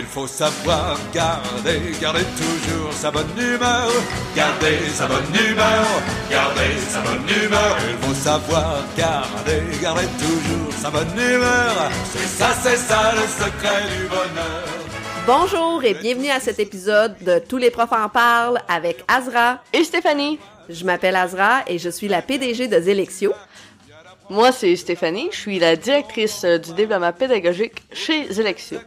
Il faut savoir garder, garder toujours sa bonne humeur. Garder sa bonne humeur, garder sa bonne humeur. Il faut savoir garder, garder toujours sa bonne humeur. C'est ça, c'est ça le secret du bonheur. Bonjour et bienvenue à cet épisode de Tous les profs en parlent avec Azra. Et Stéphanie. Je m'appelle Azra et je suis la PDG de Zélexio. Moi, c'est Stéphanie. Je suis la directrice euh, du développement pédagogique chez Zélexio.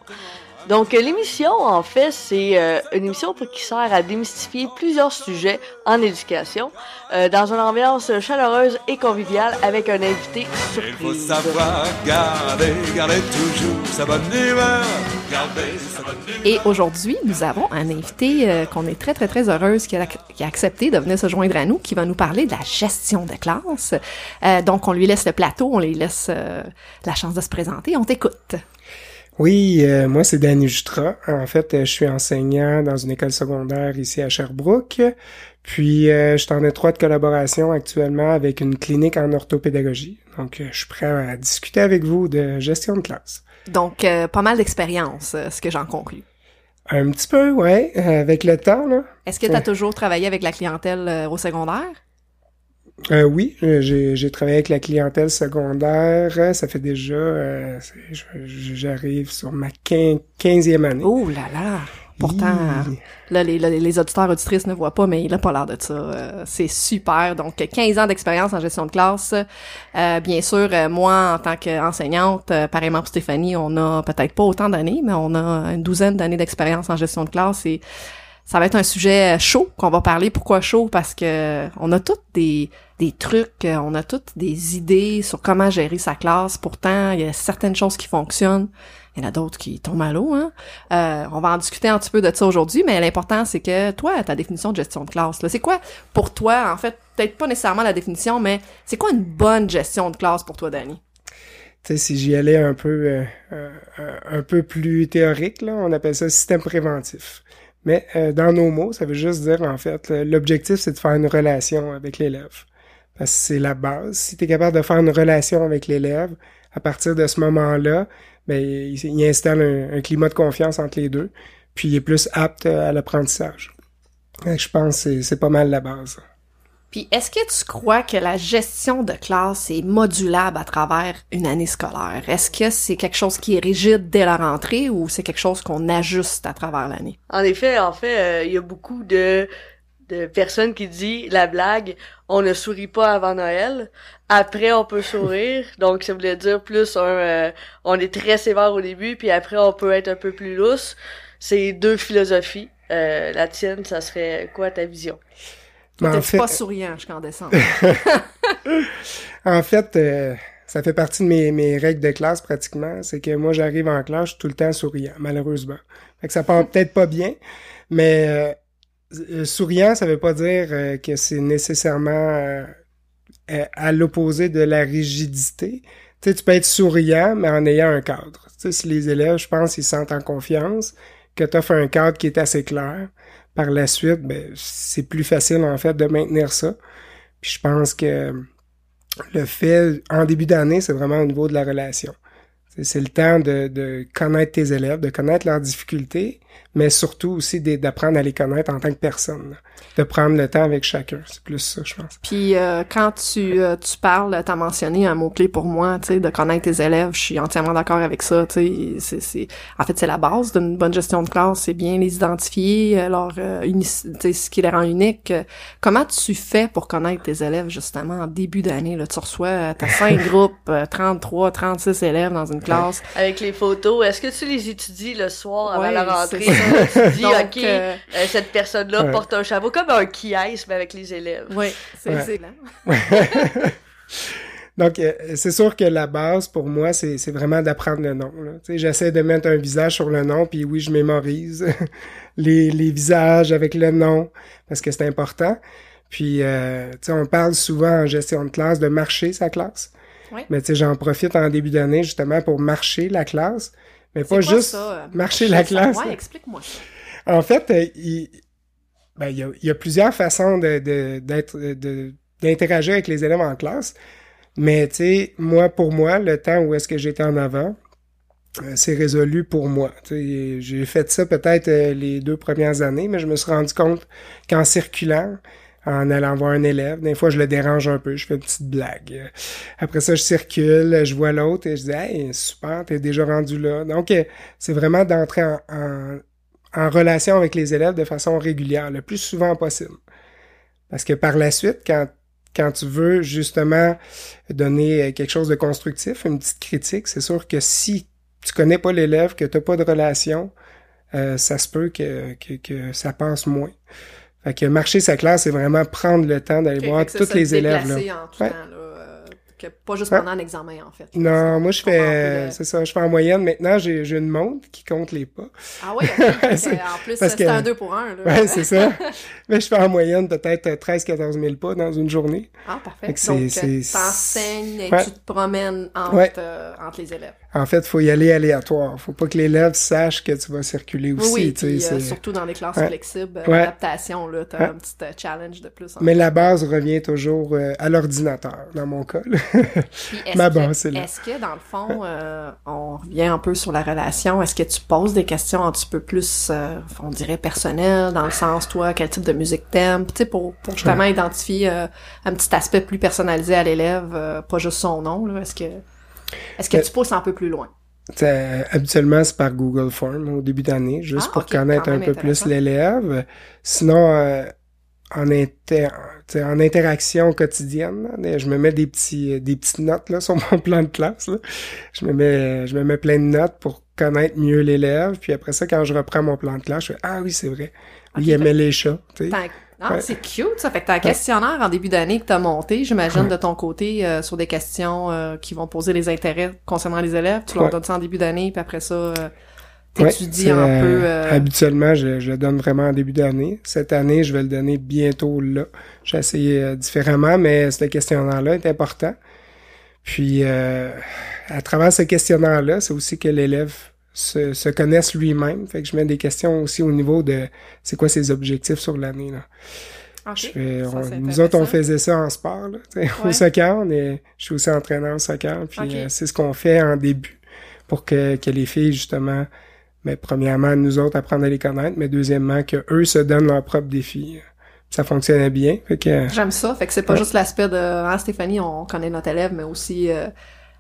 Donc, l'émission, en fait, c'est euh, une émission qui sert à démystifier plusieurs sujets en éducation euh, dans une ambiance chaleureuse et conviviale avec un invité Il faut surprise. savoir garder, garder toujours sa bonne humeur. Garder sa bonne humeur. Et aujourd'hui, nous avons un invité euh, qu'on est très, très, très heureuse qui a, qui a accepté de venir se joindre à nous, qui va nous parler de la gestion de classe. Euh, donc, on lui laisse le plateau, on lui laisse euh, la chance de se présenter. On t'écoute. Oui, euh, moi c'est Danny Jutra. En fait, euh, je suis enseignant dans une école secondaire ici à Sherbrooke. Puis euh, je suis en étroite collaboration actuellement avec une clinique en orthopédagogie. Donc euh, je suis prêt à discuter avec vous de gestion de classe. Donc, euh, pas mal d'expérience, ce que j'en conclus. Un petit peu, ouais, avec le temps là. Est-ce que tu as toujours travaillé avec la clientèle au secondaire? Euh, oui, euh, j'ai travaillé avec la clientèle secondaire. Ça fait déjà, euh, j'arrive sur ma quin- quinzième année. Oh là là! Pourtant, là, les, là, les auditeurs auditrices ne voient pas, mais il a pas l'air de ça. Euh, c'est super. Donc, 15 ans d'expérience en gestion de classe. Euh, bien sûr, euh, moi, en tant qu'enseignante, pareillement pour Stéphanie, on a peut-être pas autant d'années, mais on a une douzaine d'années d'expérience en gestion de classe et ça va être un sujet chaud qu'on va parler. Pourquoi chaud? Parce que on a toutes des, des trucs, euh, on a toutes des idées sur comment gérer sa classe. Pourtant, il y a certaines choses qui fonctionnent. Il y en a d'autres qui tombent à l'eau. Hein? Euh, on va en discuter un petit peu de ça aujourd'hui, mais l'important, c'est que toi, ta définition de gestion de classe, c'est quoi pour toi, en fait, peut-être pas nécessairement la définition, mais c'est quoi une bonne gestion de classe pour toi, Danny? Tu sais, si j'y allais un peu, euh, euh, un peu plus théorique, là, on appelle ça système préventif. Mais euh, dans nos mots, ça veut juste dire, en fait, l'objectif, c'est de faire une relation avec l'élève. Parce que c'est la base. Si tu es capable de faire une relation avec l'élève, à partir de ce moment-là, ben, il, installe un, un climat de confiance entre les deux, puis il est plus apte à l'apprentissage. Je pense que c'est pas mal la base. Puis est-ce que tu crois que la gestion de classe est modulable à travers une année scolaire? Est-ce que c'est quelque chose qui est rigide dès la rentrée ou c'est quelque chose qu'on ajuste à travers l'année? En effet, en fait, euh, il y a beaucoup de, de personnes qui disent la blague on ne sourit pas avant Noël. Après, on peut sourire. Donc, ça voulait dire plus un euh, on est très sévère au début, puis après, on peut être un peu plus lousse. C'est deux philosophies. Euh, la tienne, ça serait quoi ta vision? Mais T'es en fait, pas souriant jusqu'en décembre. En fait, euh, ça fait partie de mes, mes règles de classe pratiquement. C'est que moi, j'arrive en classe, je suis tout le temps souriant, malheureusement. Fait que ça part peut-être pas bien, mais euh, euh, souriant, ça veut pas dire euh, que c'est nécessairement à l'opposé de la rigidité. Tu sais, tu peux être souriant, mais en ayant un cadre. Tu sais, si les élèves, je pense, ils se sentent en confiance, que tu offres un cadre qui est assez clair, par la suite, ben, c'est plus facile, en fait, de maintenir ça. Puis je pense que le fait, en début d'année, c'est vraiment au niveau de la relation. C'est- le temps de, de connaître tes élèves, de connaître leurs difficultés, mais surtout aussi d'apprendre à les connaître en tant que personne. De prendre le temps avec chacun. C'est plus ça, je pense. Puis euh, quand tu, euh, tu parles, t'as mentionné un mot-clé pour moi, tu sais, de connaître tes élèves, je suis entièrement d'accord avec ça, tu sais, c'est, c'est, en fait, c'est la base d'une bonne gestion de classe, c'est bien les identifier, euh, leur, euh, uni- tu ce qui les rend uniques. Euh, Comment tu fais pour connaître tes élèves, justement, en début d'année, là, tu reçois, euh, t'as cinq groupes, euh, 33, 36 élèves dans une classe, Avec les photos, est-ce que tu les étudies le soir avant Ouais, la rentrée? Tu dis, Donc, OK, euh, euh, cette personne-là Ouais. porte un chapeau, comme un qui mais avec les élèves. oui, c'est, là. Donc, euh, c'est sûr que la base, pour moi, c'est vraiment d'apprendre le nom. là. Tu sais, J'essaie de mettre un visage sur le nom, puis oui, je mémorise les, les visages avec le nom, parce que c'est important. Puis, euh, tu sais, on parle souvent en gestion de classe de marcher sa classe. Ouais. Mais tu sais, j'en profite en début d'année justement pour marcher la classe. Mais pas juste ça, euh, marcher la classe. Ouais, explique-moi ça. En fait, euh, il, ben, il, y a, il y a plusieurs façons de, de, d'interagir avec les élèves en classe. Mais, tu sais, moi, pour moi, le temps où est-ce que j'étais en avant, euh, c'est résolu pour moi. J'ai fait ça peut-être euh, les deux premières années, mais je me suis rendu compte qu'en circulant, en allant voir un élève, des fois je le dérange un peu, je fais une petite blague. Après ça, je circule, je vois l'autre et je dis Hey, super, t'es déjà rendu là. Donc, euh, c'est vraiment d'entrer en, relation avec les élèves de façon régulière, le plus souvent possible. Parce que par la suite, quand quand tu veux justement donner quelque chose de constructif, une petite critique, c'est sûr que si tu connais pas l'élève, que tu pas de relation, euh, ça se peut que, que, que, ça passe moins. Fait que marcher sa classe, c'est vraiment prendre le temps d'aller voir tous les élèves. Là. En tout temps, là, que pas juste pendant un examen, en fait. Non, moi, je fais, c'est ça, je fais en moyenne. Maintenant, j'ai, une montre qui compte les pas. Ah oui, en plus, c'est un 2 pour 1. Là. Ouais, c'est ça. Mais je fais en moyenne peut-être 13-14 000 pas dans une journée. Ah, parfait. Donc, t'enseignes et tu te promènes entre, euh, entre les élèves. En fait, faut y aller aléatoire. Faut pas que l'élève sache que tu vas circuler aussi. Oui, puis, euh, surtout dans les classes flexibles, euh, l'adaptation, là, t'as un petit euh, challenge de plus. Mais la base revient toujours à l'ordinateur, dans mon cas. Ma base, c'est là. Est-ce que, dans le fond, on revient un peu sur la relation, est-ce que tu poses des questions un petit peu plus, on dirait, personnelles, dans le sens, toi, quel type de musique t'aimes, tu sais, pour, pour justement identifier un petit aspect plus personnalisé à l'élève, pas juste son nom, là, est-ce que... Est-ce que tu pousses un peu plus loin? habituellement, c'est par Google Form au début d'année, juste ah, pour connaître un peu plus l'élève. Sinon, euh, en, inter en interaction quotidienne, je me mets des petits des petites notes là sur mon plan de classe. Je me mets je me mets plein de notes pour connaître mieux l'élève. Puis après ça, quand je reprends mon plan de classe, je fais ah oui c'est vrai, il aimait les chats. Ah, c'est cute, ça. Fait que t'as un questionnaire en début d'année que t'as monté, j'imagine, de ton côté, euh, sur des questions euh, qui vont poser les intérêts concernant les élèves. Tu leur donnes ça en début d'année, puis après ça, euh, t'étudies un peu... Habituellement, je, je donne vraiment en début d'année. Cette année, je vais le donner bientôt là. J'ai essayé différemment, mais ce questionnaire-là est important. Puis, à travers ce questionnaire-là, c'est aussi que l'élève se, se connaissent lui-même. Fait que je mets des questions aussi au niveau de c'est quoi ses objectifs sur l'année. Là. nous autres, on faisait ça en sport. Là, Au soccer, on est, je suis aussi entraîneur au soccer. Puis euh, c'est ce qu'on fait en début pour que, que les filles, justement, mais premièrement, nous autres, apprendre à les connaître, mais deuxièmement, que eux se donnent leurs propres défis. Ça fonctionnait bien. Fait que, J'aime ça. Fait que c'est pas juste l'aspect de ah, Stéphanie, on connaît notre élève, mais aussi euh,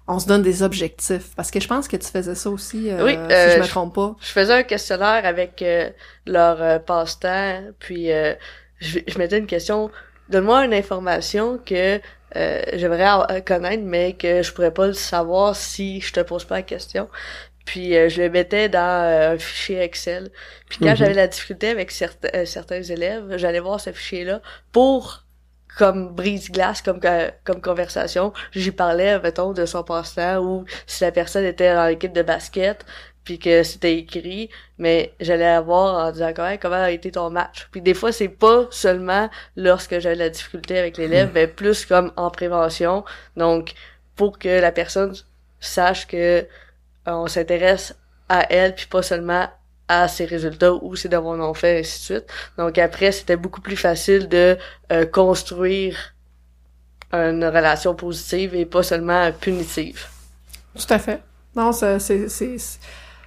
on se donne des objectifs. Parce que je pense que tu faisais ça aussi, euh, si je me trompe pas. Je faisais un questionnaire avec euh, leur euh, passe-temps, puis je, je mettais une question. Donne-moi une information que j'aimerais connaître, mais que je pourrais pas le savoir si je te pose pas la question. Puis je le mettais dans un fichier Excel. Puis quand mm-hmm. j'avais la difficulté avec certains, certains élèves, j'allais voir ce fichier-là pour comme brise-glace, comme comme conversation. J'y parlais, mettons, de son passe-temps ou si la personne était dans l'équipe de basket, puis que c'était écrit, mais j'allais avoir en disant comment, comment a été ton match? Puis des fois, c'est pas seulement lorsque j'avais la difficulté avec l'élève, hmm. mais plus comme en prévention. Donc, pour que la personne sache que euh, on s'intéresse à elle, puis pas seulement à ses résultats ou ses devoirs non faits, ainsi de suite. Donc après, c'était beaucoup plus facile de euh, construire une relation positive et pas seulement punitive. Tout à fait. Non, c'est... c'est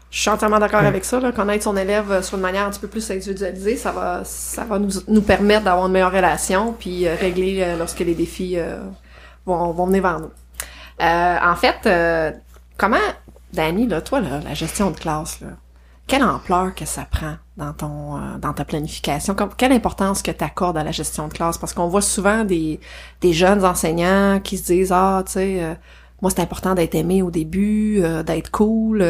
je suis entièrement d'accord avec ça. Là. Connaître son élève euh, sur une manière un petit peu plus individualisée, ça va, ça va nous, nous permettre d'avoir une meilleure relation, puis euh, régler lorsque les défis vont, vont venir vers nous. en fait, comment, Danny, là, toi, là, la gestion de classe, là, quelle ampleur que ça prend dans ton euh, dans ta planification? Quelle importance que tu accordes à la gestion de classe? Parce qu'on voit souvent des, des jeunes enseignants qui se disent ah tu sais euh, moi c'est important d'être aimé au début, euh, d'être cool.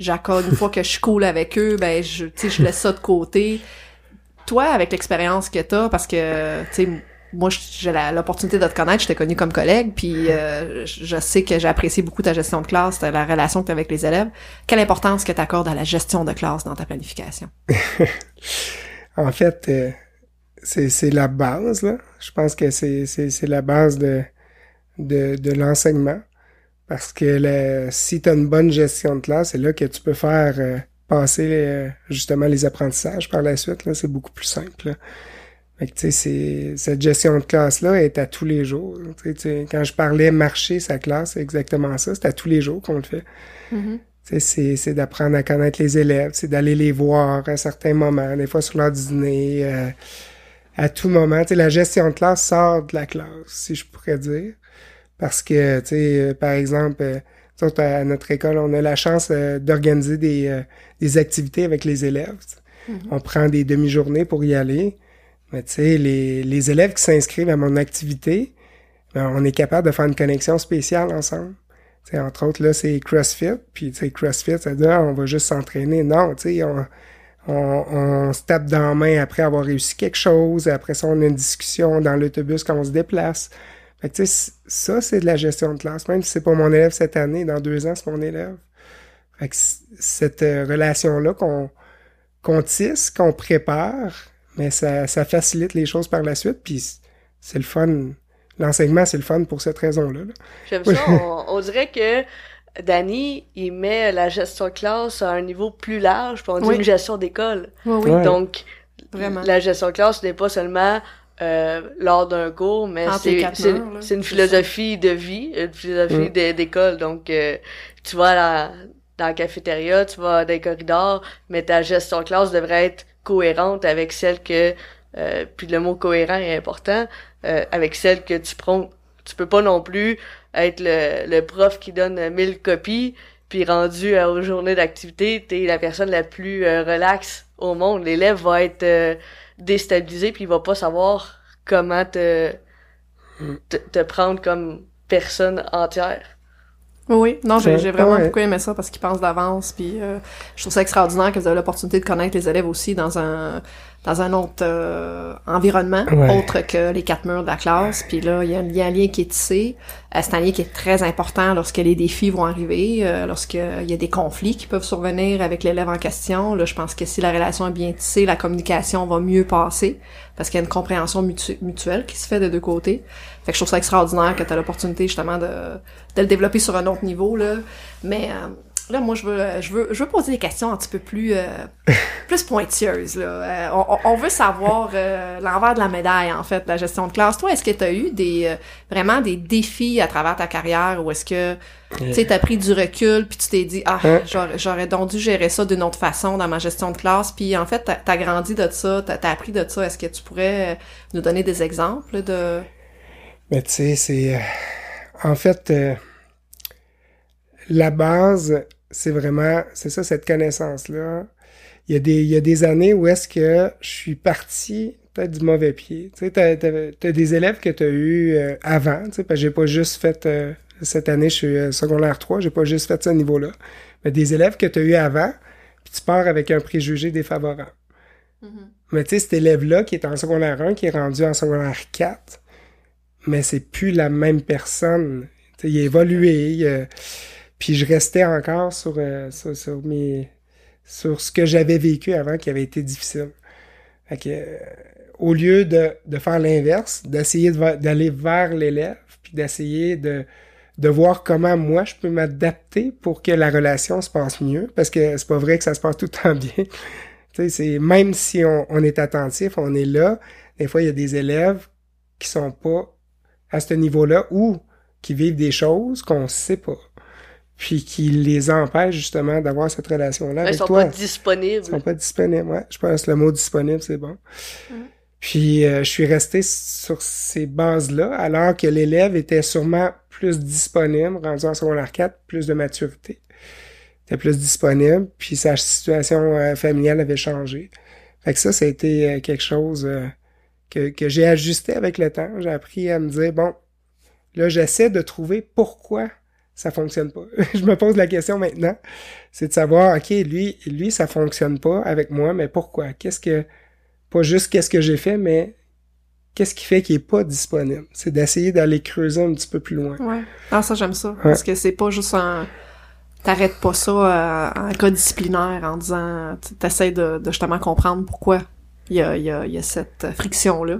J'accorde une fois que je suis cool avec eux, ben je tu sais je laisse ça de côté. Toi avec l'expérience que t'as, parce que tu sais moi, j'ai l'opportunité de te connaître, je t'ai connu comme collègue, puis euh, je sais que j'ai apprécié beaucoup ta gestion de classe, la relation que tu as avec les élèves. Quelle importance que tu accordes à la gestion de classe dans ta planification? en fait, euh, c'est la base, là. Je pense que c'est la base de, l'enseignement. Parce que si tu as une bonne gestion de classe, c'est là que tu peux faire euh, passer justement les apprentissages par la suite. C'est beaucoup plus simple. Fait que, tu sais, cette gestion de classe-là est à tous les jours. Quand je parlais marcher sa classe, c'est exactement ça. C'est à tous les jours qu'on le fait. Mm-hmm. c'est, c'est d'apprendre à connaître les élèves, c'est d'aller les voir à certains moments, des fois sur leur dîner, euh, à tout moment. sais la gestion de classe sort de la classe, si je pourrais dire. Parce que, tu sais, par exemple, euh, à notre école, on a la chance euh, d'organiser des, des activités avec les élèves. Mm-hmm. On prend des demi-journées pour y aller. Mais tu sais, les, les élèves qui s'inscrivent à mon activité, ben, on est capable de faire une connexion spéciale ensemble. T'sais, entre autres, là, c'est CrossFit. Puis, tu CrossFit, ça dit, ah, on va juste s'entraîner. Non, tu sais, on, on, on, se tape dans la main après avoir réussi quelque chose. Après ça, on a une discussion dans l'autobus quand on se déplace. Fait que, tu sais, ça, c'est de la gestion de classe. Même si c'est pas mon élève cette année, dans deux ans, c'est mon élève. Fait que cette euh, relation-là qu'on qu'on tisse, qu'on prépare, mais ça, ça facilite les choses par la suite. Puis c'est le fun l'enseignement, c'est le fun pour cette raison-là. J'aime ça. On, dirait que Danny, il met la gestion de classe à un niveau plus large, puis on dit une gestion d'école. Oui, Donc, Vraiment. la gestion de classe n'est pas seulement euh, lors d'un cours, mais c'est une philosophie de vie, une philosophie mm. d'école. Donc, euh, tu vas dans la cafétéria, tu vas dans les corridors, mais ta gestion de classe devrait être cohérente avec celle que euh, puis le mot cohérent est important euh, avec celle que tu prends. Tu peux pas non plus être le, le prof qui donne 1000 copies, puis rendu aux journées d'activité, t'es la personne la plus euh, relaxe au monde. L'élève va être euh, déstabilisé, puis il va pas savoir comment te, te, te prendre comme personne entière. Oui, non, j'ai vraiment beaucoup aimé ça parce qu'il pense d'avance, puis euh, je trouve ça extraordinaire que vous avez l'opportunité de connaître les élèves aussi dans un dans un autre euh, environnement autre que les quatre murs de la classe. Puis là, il y, a, un lien qui est tissé. Euh, c'est un lien qui est très important lorsque les défis vont arriver, euh, lorsqu'il y a des conflits qui peuvent survenir avec l'élève en question. Là, je pense que si la relation est bien tissée, la communication va mieux passer parce qu'il y a une compréhension mutuelle qui se fait de deux côtés. Fait que je trouve ça extraordinaire que tu as l'opportunité justement de, de le développer sur un autre niveau. Là. Mais Là, moi, je veux, je veux, je veux poser des questions un petit peu plus, euh, plus pointilleuses. Là. Euh, on, on, veut savoir euh, l'envers de la médaille, en fait, la gestion de classe. Toi, est-ce que tu as eu des vraiment des défis à travers ta carrière ou est-ce que tu sais, t'as pris du recul puis tu t'es dit ah hein? j'aurais donc dû gérer ça d'une autre façon dans ma gestion de classe puis en fait t'as as grandi de ça, t'as as appris de ça. Est-ce que tu pourrais nous donner des exemples de Mais tu sais, c'est en fait la base, c'est vraiment, c'est ça, cette connaissance-là. Il y, a des, il y a des années où est-ce que je suis parti peut-être du mauvais pied. Tu sais, t'as, t'as, des élèves que tu as eu euh, avant, tu sais, parce que j'ai pas juste fait, euh, cette année, je suis euh, secondaire 3, j'ai pas juste fait ce niveau-là. Mais des élèves que tu as eu avant, puis tu pars avec un préjugé défavorable. Mm-hmm. Mais tu sais, cet élève-là qui est en secondaire 1, qui est rendu en secondaire 4, mais c'est plus la même personne. Tu sais, il a évolué, il, puis je restais encore sur, euh, sur, sur, mes, sur ce que j'avais vécu avant qui avait été difficile. Fait que, euh, au lieu de, de faire l'inverse, d'essayer d'aller vers l'élève, puis d'essayer de, de voir comment moi je peux m'adapter pour que la relation se passe mieux, parce que c'est pas vrai que ça se passe tout le temps bien. tu sais, c'est même si on, on est attentif, on est là, des fois il y a des élèves qui sont pas à ce niveau-là ou qui vivent des choses qu'on sait pas puis qui les empêche justement d'avoir cette relation-là avec toi. Ils sont pas disponibles. Ils sont pas disponibles, ouais. Je pense que le mot disponible, c'est bon. Puis euh, je suis resté sur ces bases-là, alors que l'élève était sûrement plus disponible, rendu en secondaire 4, plus de maturité. était plus disponible, puis sa situation euh, familiale avait changé. Fait que ça, ça a été euh, quelque chose que, que j'ai ajusté avec le temps. J'ai appris à me dire, bon, là, j'essaie de trouver pourquoi ça fonctionne pas. je me pose la question maintenant, c'est de savoir, ok, lui, lui, ça fonctionne pas avec moi, mais pourquoi? Qu'est-ce que, pas juste qu'est-ce que j'ai fait, mais qu'est-ce qui fait qu'il est pas disponible? C'est d'essayer d'aller creuser un petit peu plus loin. Ouais. Ah, ça, j'aime ça. Parce que c'est pas juste un, t'arrêtes pas ça euh, en cas disciplinaire en disant, t'essaies de, de justement comprendre pourquoi il y a, il y a, il y a cette friction-là.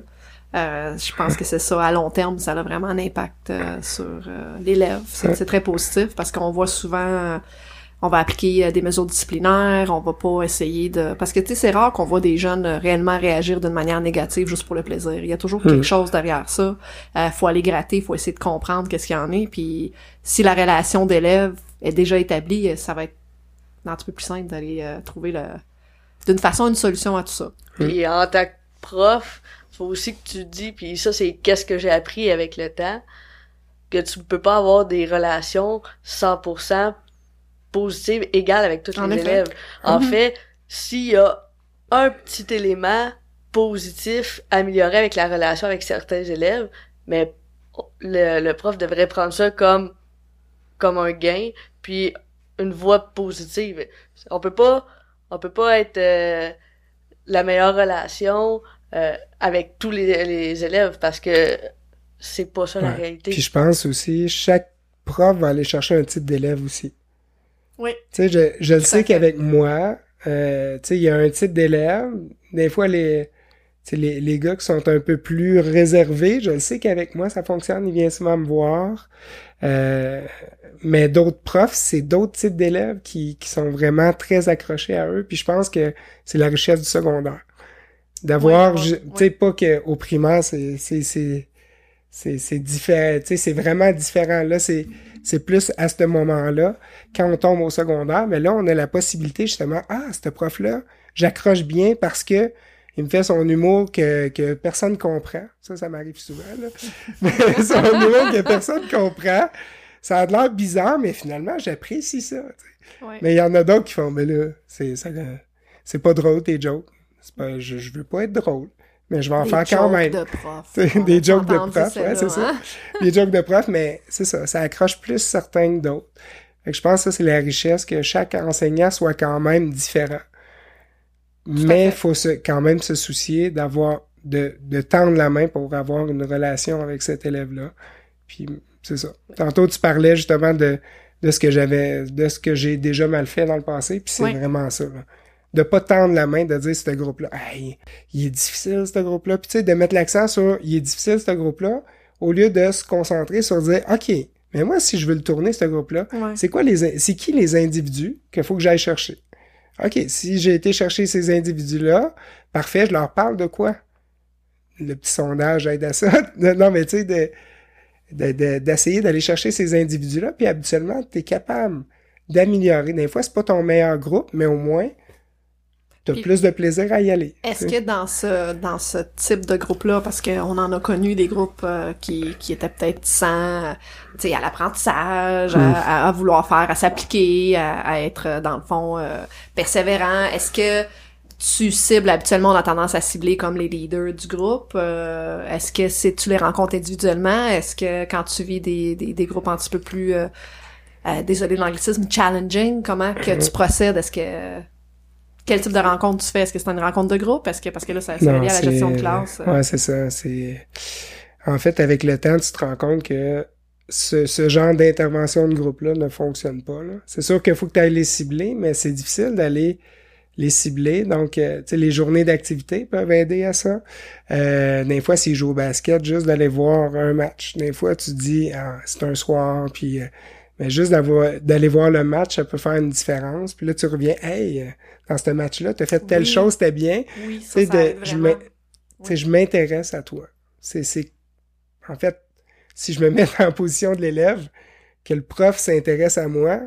Euh, je pense que c'est ça, à long terme, ça a vraiment un impact euh, sur l'élève. C'est très positif parce qu'on voit souvent, on va appliquer des mesures disciplinaires, on va pas essayer de... Parce que, tu sais, c'est rare qu'on voit des jeunes réellement réagir d'une manière négative juste pour le plaisir. Il y a toujours quelque hmm. chose derrière ça. faut aller gratter, faut essayer de comprendre qu'est-ce qu'il y en est. Puis si la relation d'élève est déjà établie, ça va être un petit peu plus simple d'aller euh, trouver le d'une façon une solution à tout ça. Puis en tant que prof, faut aussi que tu dis, puis ça c'est qu'est-ce que j'ai appris avec le temps, que tu peux pas avoir des relations 100% positives égales avec tous En les effet. élèves. En Mhm. fait, s'il y a un petit élément positif amélioré avec la relation avec certains élèves, mais le, le prof devrait prendre ça comme comme un gain, puis une voie positive. On peut pas on peut pas être euh, la meilleure relation euh, avec tous les, les élèves parce que c'est pas ça la réalité. Puis je pense aussi, chaque prof va aller chercher un type d'élève aussi. Oui. Tu sais, je, je le sais qu'avec moi, euh, tu sais, il y a un type d'élève. Des fois, les, les, les gars qui sont un peu plus réservés, je le sais qu'avec moi, ça fonctionne. Ils viennent souvent me voir. Euh, mais d'autres profs, c'est d'autres types d'élèves qui, qui sont vraiment très accrochés à eux. Puis je pense que c'est la richesse du secondaire. D'avoir, tu sais, pas qu'au primaire, c'est, c'est, c'est, c'est, c'est différent, tu sais, c'est vraiment différent. Là, c'est, c'est plus à ce moment-là, quand on tombe au secondaire, mais là, on a la possibilité, justement, ah, ce prof-là, j'accroche bien parce que il me fait son humour que, que personne comprend. Ça, ça m'arrive souvent, là. Mais son humour que personne comprend. Ça a l'air bizarre, mais finalement, j'apprécie ça. Ouais. Mais il y en a d'autres qui font, mais là, c'est, ça, c'est pas drôle, tes jokes. C'est pas, je, je veux pas être drôle, mais je vais en Des faire quand jokes même. de prof. Des jokes de prof, ouais, c'est ça. hein? les jokes de prof, mais c'est ça, ça accroche plus certains que d'autres. Fait que je pense que ça, c'est la richesse, que chaque enseignant soit quand même différent. Mais il faut se, quand même se soucier d'avoir, de, de tendre la main pour avoir une relation avec cet élève-là. Puis, c'est ça. Tantôt, tu parlais justement de, de ce que j'avais, de ce que j'ai déjà mal fait dans le passé, puis c'est Oui. vraiment ça, là. De pas tendre la main, de dire ce groupe-là, hey, il est difficile, ce groupe-là. Puis, tu sais, de mettre l'accent sur, il est difficile, ce groupe-là, au lieu de se concentrer sur dire, OK, mais moi, si je veux le tourner, ce groupe-là, Ouais. c'est quoi les, c'est qui les individus qu'il faut que j'aille chercher? OK, si j'ai été chercher ces individus-là, parfait, je leur parle de quoi? Le petit sondage aide à ça. non, mais tu sais, de, de- de- d'essayer d'aller chercher ces individus-là, puis habituellement, tu es capable d'améliorer. Des fois, c'est pas ton meilleur groupe, mais au moins, tu as Puis- plus de plaisir à y aller. Est-ce que dans ce dans ce type de groupe-là, parce qu'on en a connu des groupes euh, qui, qui étaient peut-être sans, tu sais, à l'apprentissage, à, à vouloir faire, à s'appliquer, à, à être euh, dans le fond euh, persévérant, est-ce que tu cibles habituellement, on a tendance à cibler comme les leaders du groupe. euh, Est-ce que c'est tu les rencontres individuellement Est-ce que quand tu vis des, des, des groupes un petit peu plus, euh, euh, désolé de l'anglicisme, challenging, comment que tu procèdes Est-ce que quel type de rencontre tu fais? Est-ce que c'est une rencontre de groupe? Est-ce que parce que là ça, ça Non, lié à la gestion de classe euh, Ouais, c'est ça. C'est en fait avec le temps, tu te rends compte que ce, ce genre d'intervention de groupe-là ne fonctionne pas. C'est sûr qu'il faut que tu ailles les cibler, mais c'est difficile d'aller les cibler. Donc, euh, tu sais, les journées d'activité peuvent aider à ça. Euh, des fois, s'ils jouent au basket, juste d'aller voir un match. Des fois, tu dis, ah, c'est un soir, puis euh, mais juste d'avoir- d'aller voir le match, ça peut faire une différence. Puis là, tu reviens, hey, dans ce match-là, tu as fait telle Oui. chose, c'était bien. Oui, ça, ça de- je vraiment. m'intéresse à toi. C'est, en fait, si je me mets en position de l'élève, que le prof s'intéresse à moi,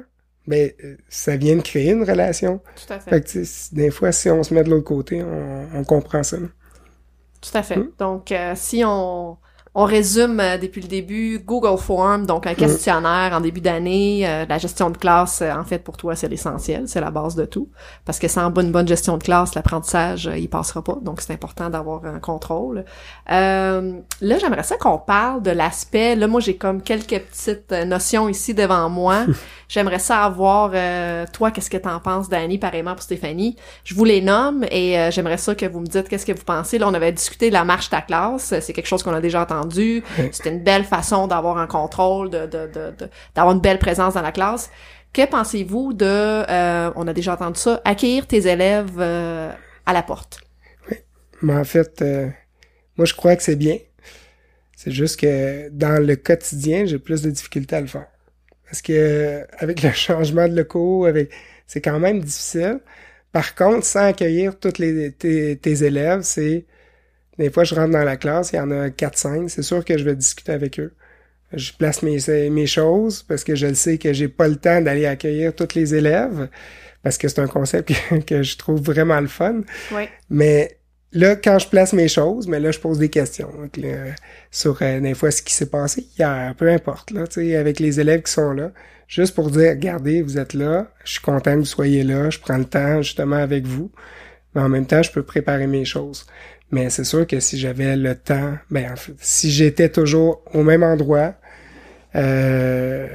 ben, euh, ça vient de créer une relation. Tout à fait. Fait que, des fois, si on se met de l'autre côté, on, on comprend ça. Tout à fait. Hmm? Donc, euh, si on, on résume euh, depuis le début, Google Form, donc un Hmm. questionnaire en début d'année, euh, la gestion de classe, euh, en fait, pour toi, c'est l'essentiel, c'est la base de tout. Parce que sans bonne, bonne gestion de classe, l'apprentissage, euh, il passera pas. Donc, c'est important d'avoir un contrôle. Euh, là, j'aimerais ça qu'on parle de l'aspect, là, moi, j'ai comme quelques petites euh, notions ici devant moi. j'aimerais ça avoir, euh, toi, qu'est-ce que t'en penses, Dani, pareillement pour Stéphanie. Je vous les nomme et euh, j'aimerais ça que vous me dites qu'est-ce que vous pensez. Là, on avait discuté de la marche ta classe. C'est quelque chose qu'on a déjà entendu. C'était une belle façon d'avoir un contrôle, de, de, de, de- d'avoir une belle présence dans la classe. Que pensez-vous de, euh, on a déjà entendu ça, accueillir tes élèves euh, à la porte? Mais en fait, euh, moi, je crois que c'est bien. C'est juste que dans le quotidien, j'ai plus de difficultés à le faire. Parce que avec le changement de locaux, avec c'est quand même difficile. Par contre, sans accueillir tous les tes, tes élèves, c'est des fois je rentre dans la classe, il y en a 4-5, c'est sûr que je vais discuter avec eux. Je place mes, mes choses parce que je le sais que j'ai pas le temps d'aller accueillir tous les élèves. parce que c'est un concept que, que je trouve vraiment le fun. Oui. Mais là, quand je place mes choses, mais là, je pose des questions donc, là, sur euh, des fois ce qui s'est passé hier, peu importe, là, tu sais, avec les élèves qui sont là, juste pour dire, regardez, vous êtes là, je suis content que vous soyez là, je prends le temps justement avec vous, mais en même temps, je peux préparer mes choses. Mais c'est sûr que si j'avais le temps, ben en fait, si j'étais toujours au même endroit, euh,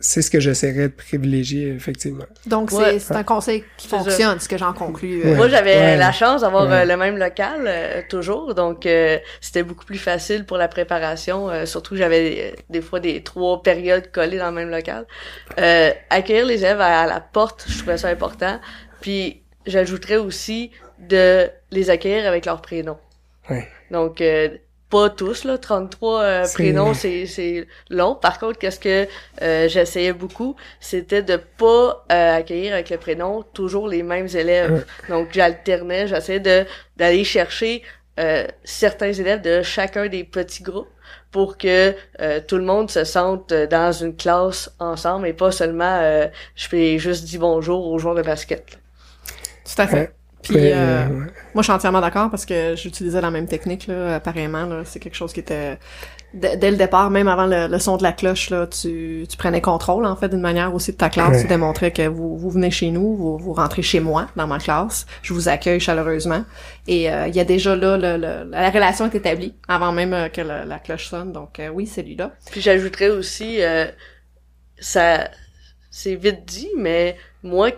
c'est ce que j'essaierais de privilégier, effectivement. Donc, Ouais. c'est un conseil qui fonctionne, ce que j'en conclus. Ouais. euh. Moi, j'avais Ouais. la chance d'avoir Ouais. euh, le même local euh, toujours, donc euh, c'était beaucoup plus facile pour la préparation. euh, surtout, que j'avais euh, des fois des trois périodes collées dans le même local. Euh, accueillir les élèves à, à la porte, je trouvais ça important. Puis, j'ajouterais aussi de les accueillir avec leur prénom. Ouais. Donc, euh, pas tous, là, 33 euh, prénoms, c'est c'est long. Par contre, qu'est-ce que euh, j'essayais beaucoup, c'était de pas euh, accueillir avec le prénom toujours les mêmes élèves. Donc, j'alternais, j'essayais de d'aller chercher euh, certains élèves de chacun des petits groupes pour que euh, tout le monde se sente dans une classe ensemble et pas seulement euh, je fais juste dire bonjour aux joueurs de basket. là. Tout à fait. Puis, euh, ouais. moi, je suis entièrement d'accord parce que j'utilisais la même technique, là, apparemment. Là, c'est quelque chose qui était... Dès, dès le départ, même avant le, le son de la cloche, là, tu, tu prenais contrôle, en fait, d'une manière aussi de ta classe. Ouais. Tu démontrais que vous, vous venez chez nous, vous, vous rentrez chez moi, dans ma classe. Je vous accueille chaleureusement. Et euh, il y a déjà là, le, le- la relation est établie avant même euh, que le- la cloche sonne. Donc, euh, oui, c'est lui-là. Puis j'ajouterais aussi, euh, ça, c'est vite dit, mais moi,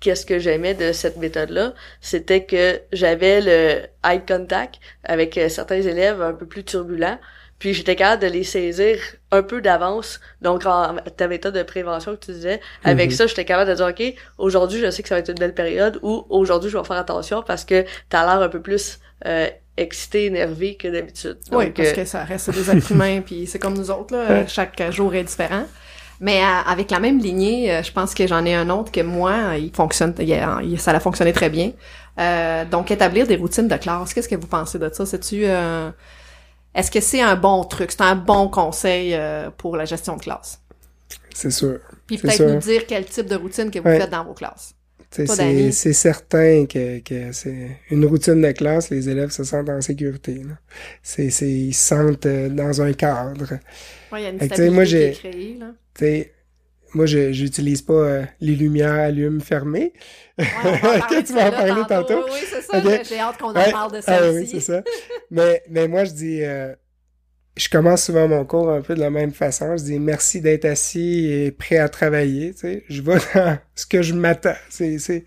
qu'est-ce que j'aimais de cette méthode-là, c'était que j'avais le eye contact avec euh, certains élèves un peu plus turbulents, puis j'étais capable de les saisir un peu d'avance. Donc, en ta méthode de prévention que tu disais, avec Mhm. ça, j'étais capable de dire, OK, aujourd'hui, je sais que ça va être une belle période, ou aujourd'hui, je vais faire attention parce que t'as l'air un peu plus euh, excité, énervé que d'habitude. Oui, parce euh, que ça reste des êtres humains, puis c'est comme nous autres, là, chaque jour est différent. Mais euh, avec la même lignée, euh, je pense que j'en ai un autre que moi, il fonctionne, il ça a fonctionné très bien. Euh, donc, établir des routines de classe, qu'est-ce que vous pensez de ça? C'est-tu, euh, est-ce que c'est un bon truc, c'est un bon conseil euh, pour la gestion de classe? c'est sûr. Puis peut-être nous dire quel type de routine que vous Ouais. faites dans vos classes. C'est certain que, que c'est une routine de classe, les élèves se sentent en sécurité. là. C'est c'est ils se sentent euh, dans un cadre. Ouais, il y a une stabilité moi, qui j'ai- est créée, là. Moi, je j'utilise pas euh, les lumières allumes fermées. Ouais, tu vas en parler tantôt. Oui, oui, c'est ça. J'ai hâte qu'on en parle de ça Ah aussi. oui, c'est ça. mais, mais moi, je dis, euh, je commence souvent mon cours un peu de la même façon. Je dis merci d'être assis et prêt à travailler. Tu sais, je vais dans ce que je m'attends. C'est, c'est,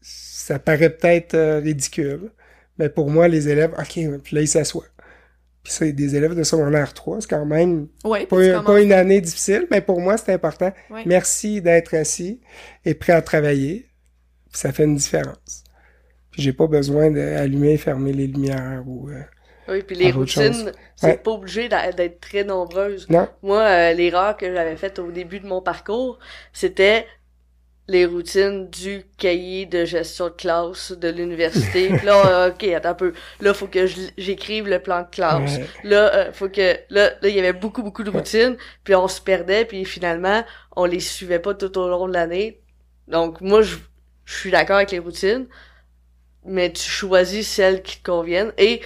ça paraît peut-être euh, ridicule, mais pour moi, les élèves, ok, ouais, puis là, ils s'assoient. Puis c'est des élèves de secondaire 3, c'est quand même Oui, pas, une année difficile, mais pour moi, c'est important. Ouais. Merci d'être assis et prêt à travailler. Puis ça fait une différence. Puis j'ai pas besoin d'allumer et fermer les lumières ou... euh, Oui, puis les routines, c'est Ouais. pas obligé d'être très nombreuses. Non? Moi, euh, l'erreur que j'avais faite au début de mon parcours, c'était les routines du cahier de gestion de classe de l'université. Là, euh, ok, attends un peu. Là, faut que j'écrive le plan de classe. Ouais. Là, euh, faut que là, là, il y avait beaucoup, beaucoup de routines. Puis on se perdait. Puis finalement, on les suivait pas tout au long de l'année. Donc moi, je, je suis d'accord avec les routines, mais tu choisis celles qui te conviennent. Et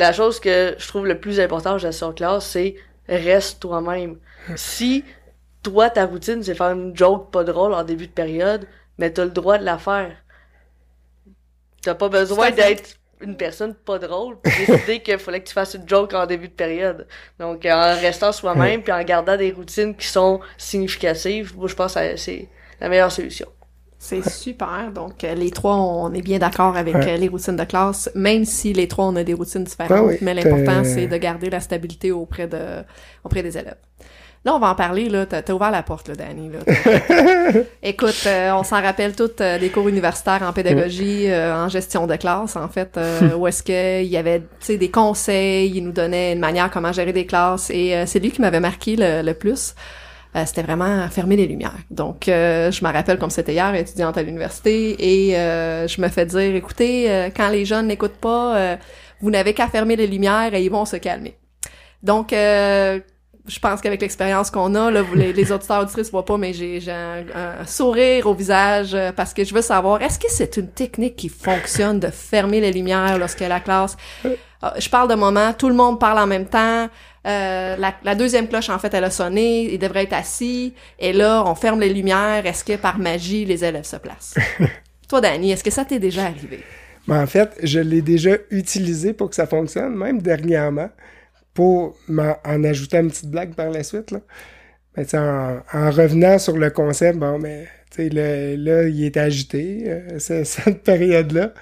la chose que je trouve le plus important en gestion de classe, c'est reste toi-même. Si toi, ta routine, c'est faire une joke pas drôle en début de période, mais t'as le droit de la faire. T'as pas besoin d'être une personne pas drôle pour décider qu'il fallait que tu fasses une joke en début de période. Donc, en restant soi-même puis en gardant des routines qui sont significatives, moi, je pense que c'est la meilleure solution. C'est super. Donc, euh, les trois, on est bien d'accord avec Ouais. euh, les routines de classe, même si les trois, on a des routines différentes. Oui, mais l'important, c'est de garder la stabilité auprès de, auprès des élèves. Là, on va en parler, là. T'as, ouvert la porte, là, Danny, là. Écoute, euh, on s'en rappelle toutes euh, des cours universitaires en pédagogie, euh, en gestion de classe, en fait, où est-ce qu'il y avait, tu sais, des conseils, il nous donnait une manière comment gérer des classes, et c'est lui qui m'avait marqué le, le plus. Euh, c'était vraiment fermer les lumières. Donc, euh, je me rappelle comme c'était hier, étudiante à l'université, et euh, je me fais dire, écoutez, euh, quand les jeunes n'écoutent pas, euh, vous n'avez qu'à fermer les lumières et ils vont se calmer. Donc, euh, je pense qu'avec l'expérience qu'on a, là, vous, les, les auditeurs auditrices voient pas, mais j'ai, un, un sourire au visage parce que je veux savoir, est-ce que c'est une technique qui fonctionne de fermer les lumières lorsque la classe... Je parle de moment, tout le monde parle en même temps, euh, la, la deuxième cloche, en fait, elle a sonné, ils devraient être assis, et là, on ferme les lumières, est-ce que par magie, les élèves se placent? Toi, Danny, est-ce que ça t'est déjà arrivé? Mais en fait, je l'ai déjà utilisé pour que ça fonctionne, même dernièrement, pour en ajouter une petite blague par la suite. Là. Sais, en, en revenant sur le concept, bon, mais le- là, il est agité, euh, cette période-là.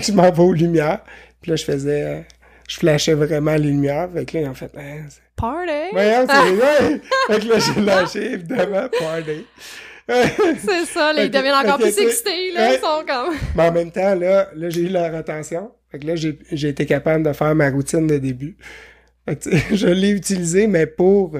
Je m'en vais aux lumières. Puis là, je faisais... je flashais vraiment les lumières. Fait que là, en fait, hein, Party! voyons, c'est vrai! Fait que là, j'ai lâché, évidemment, party. C'est ça, là, ils deviennent encore plus excités, là, ouais. ils sont comme... Mais en même temps, là, là j'ai eu leur attention. Fait que là, j'ai j'ai été capable de faire ma routine de début. Fait que, je l'ai utilisé, mais pour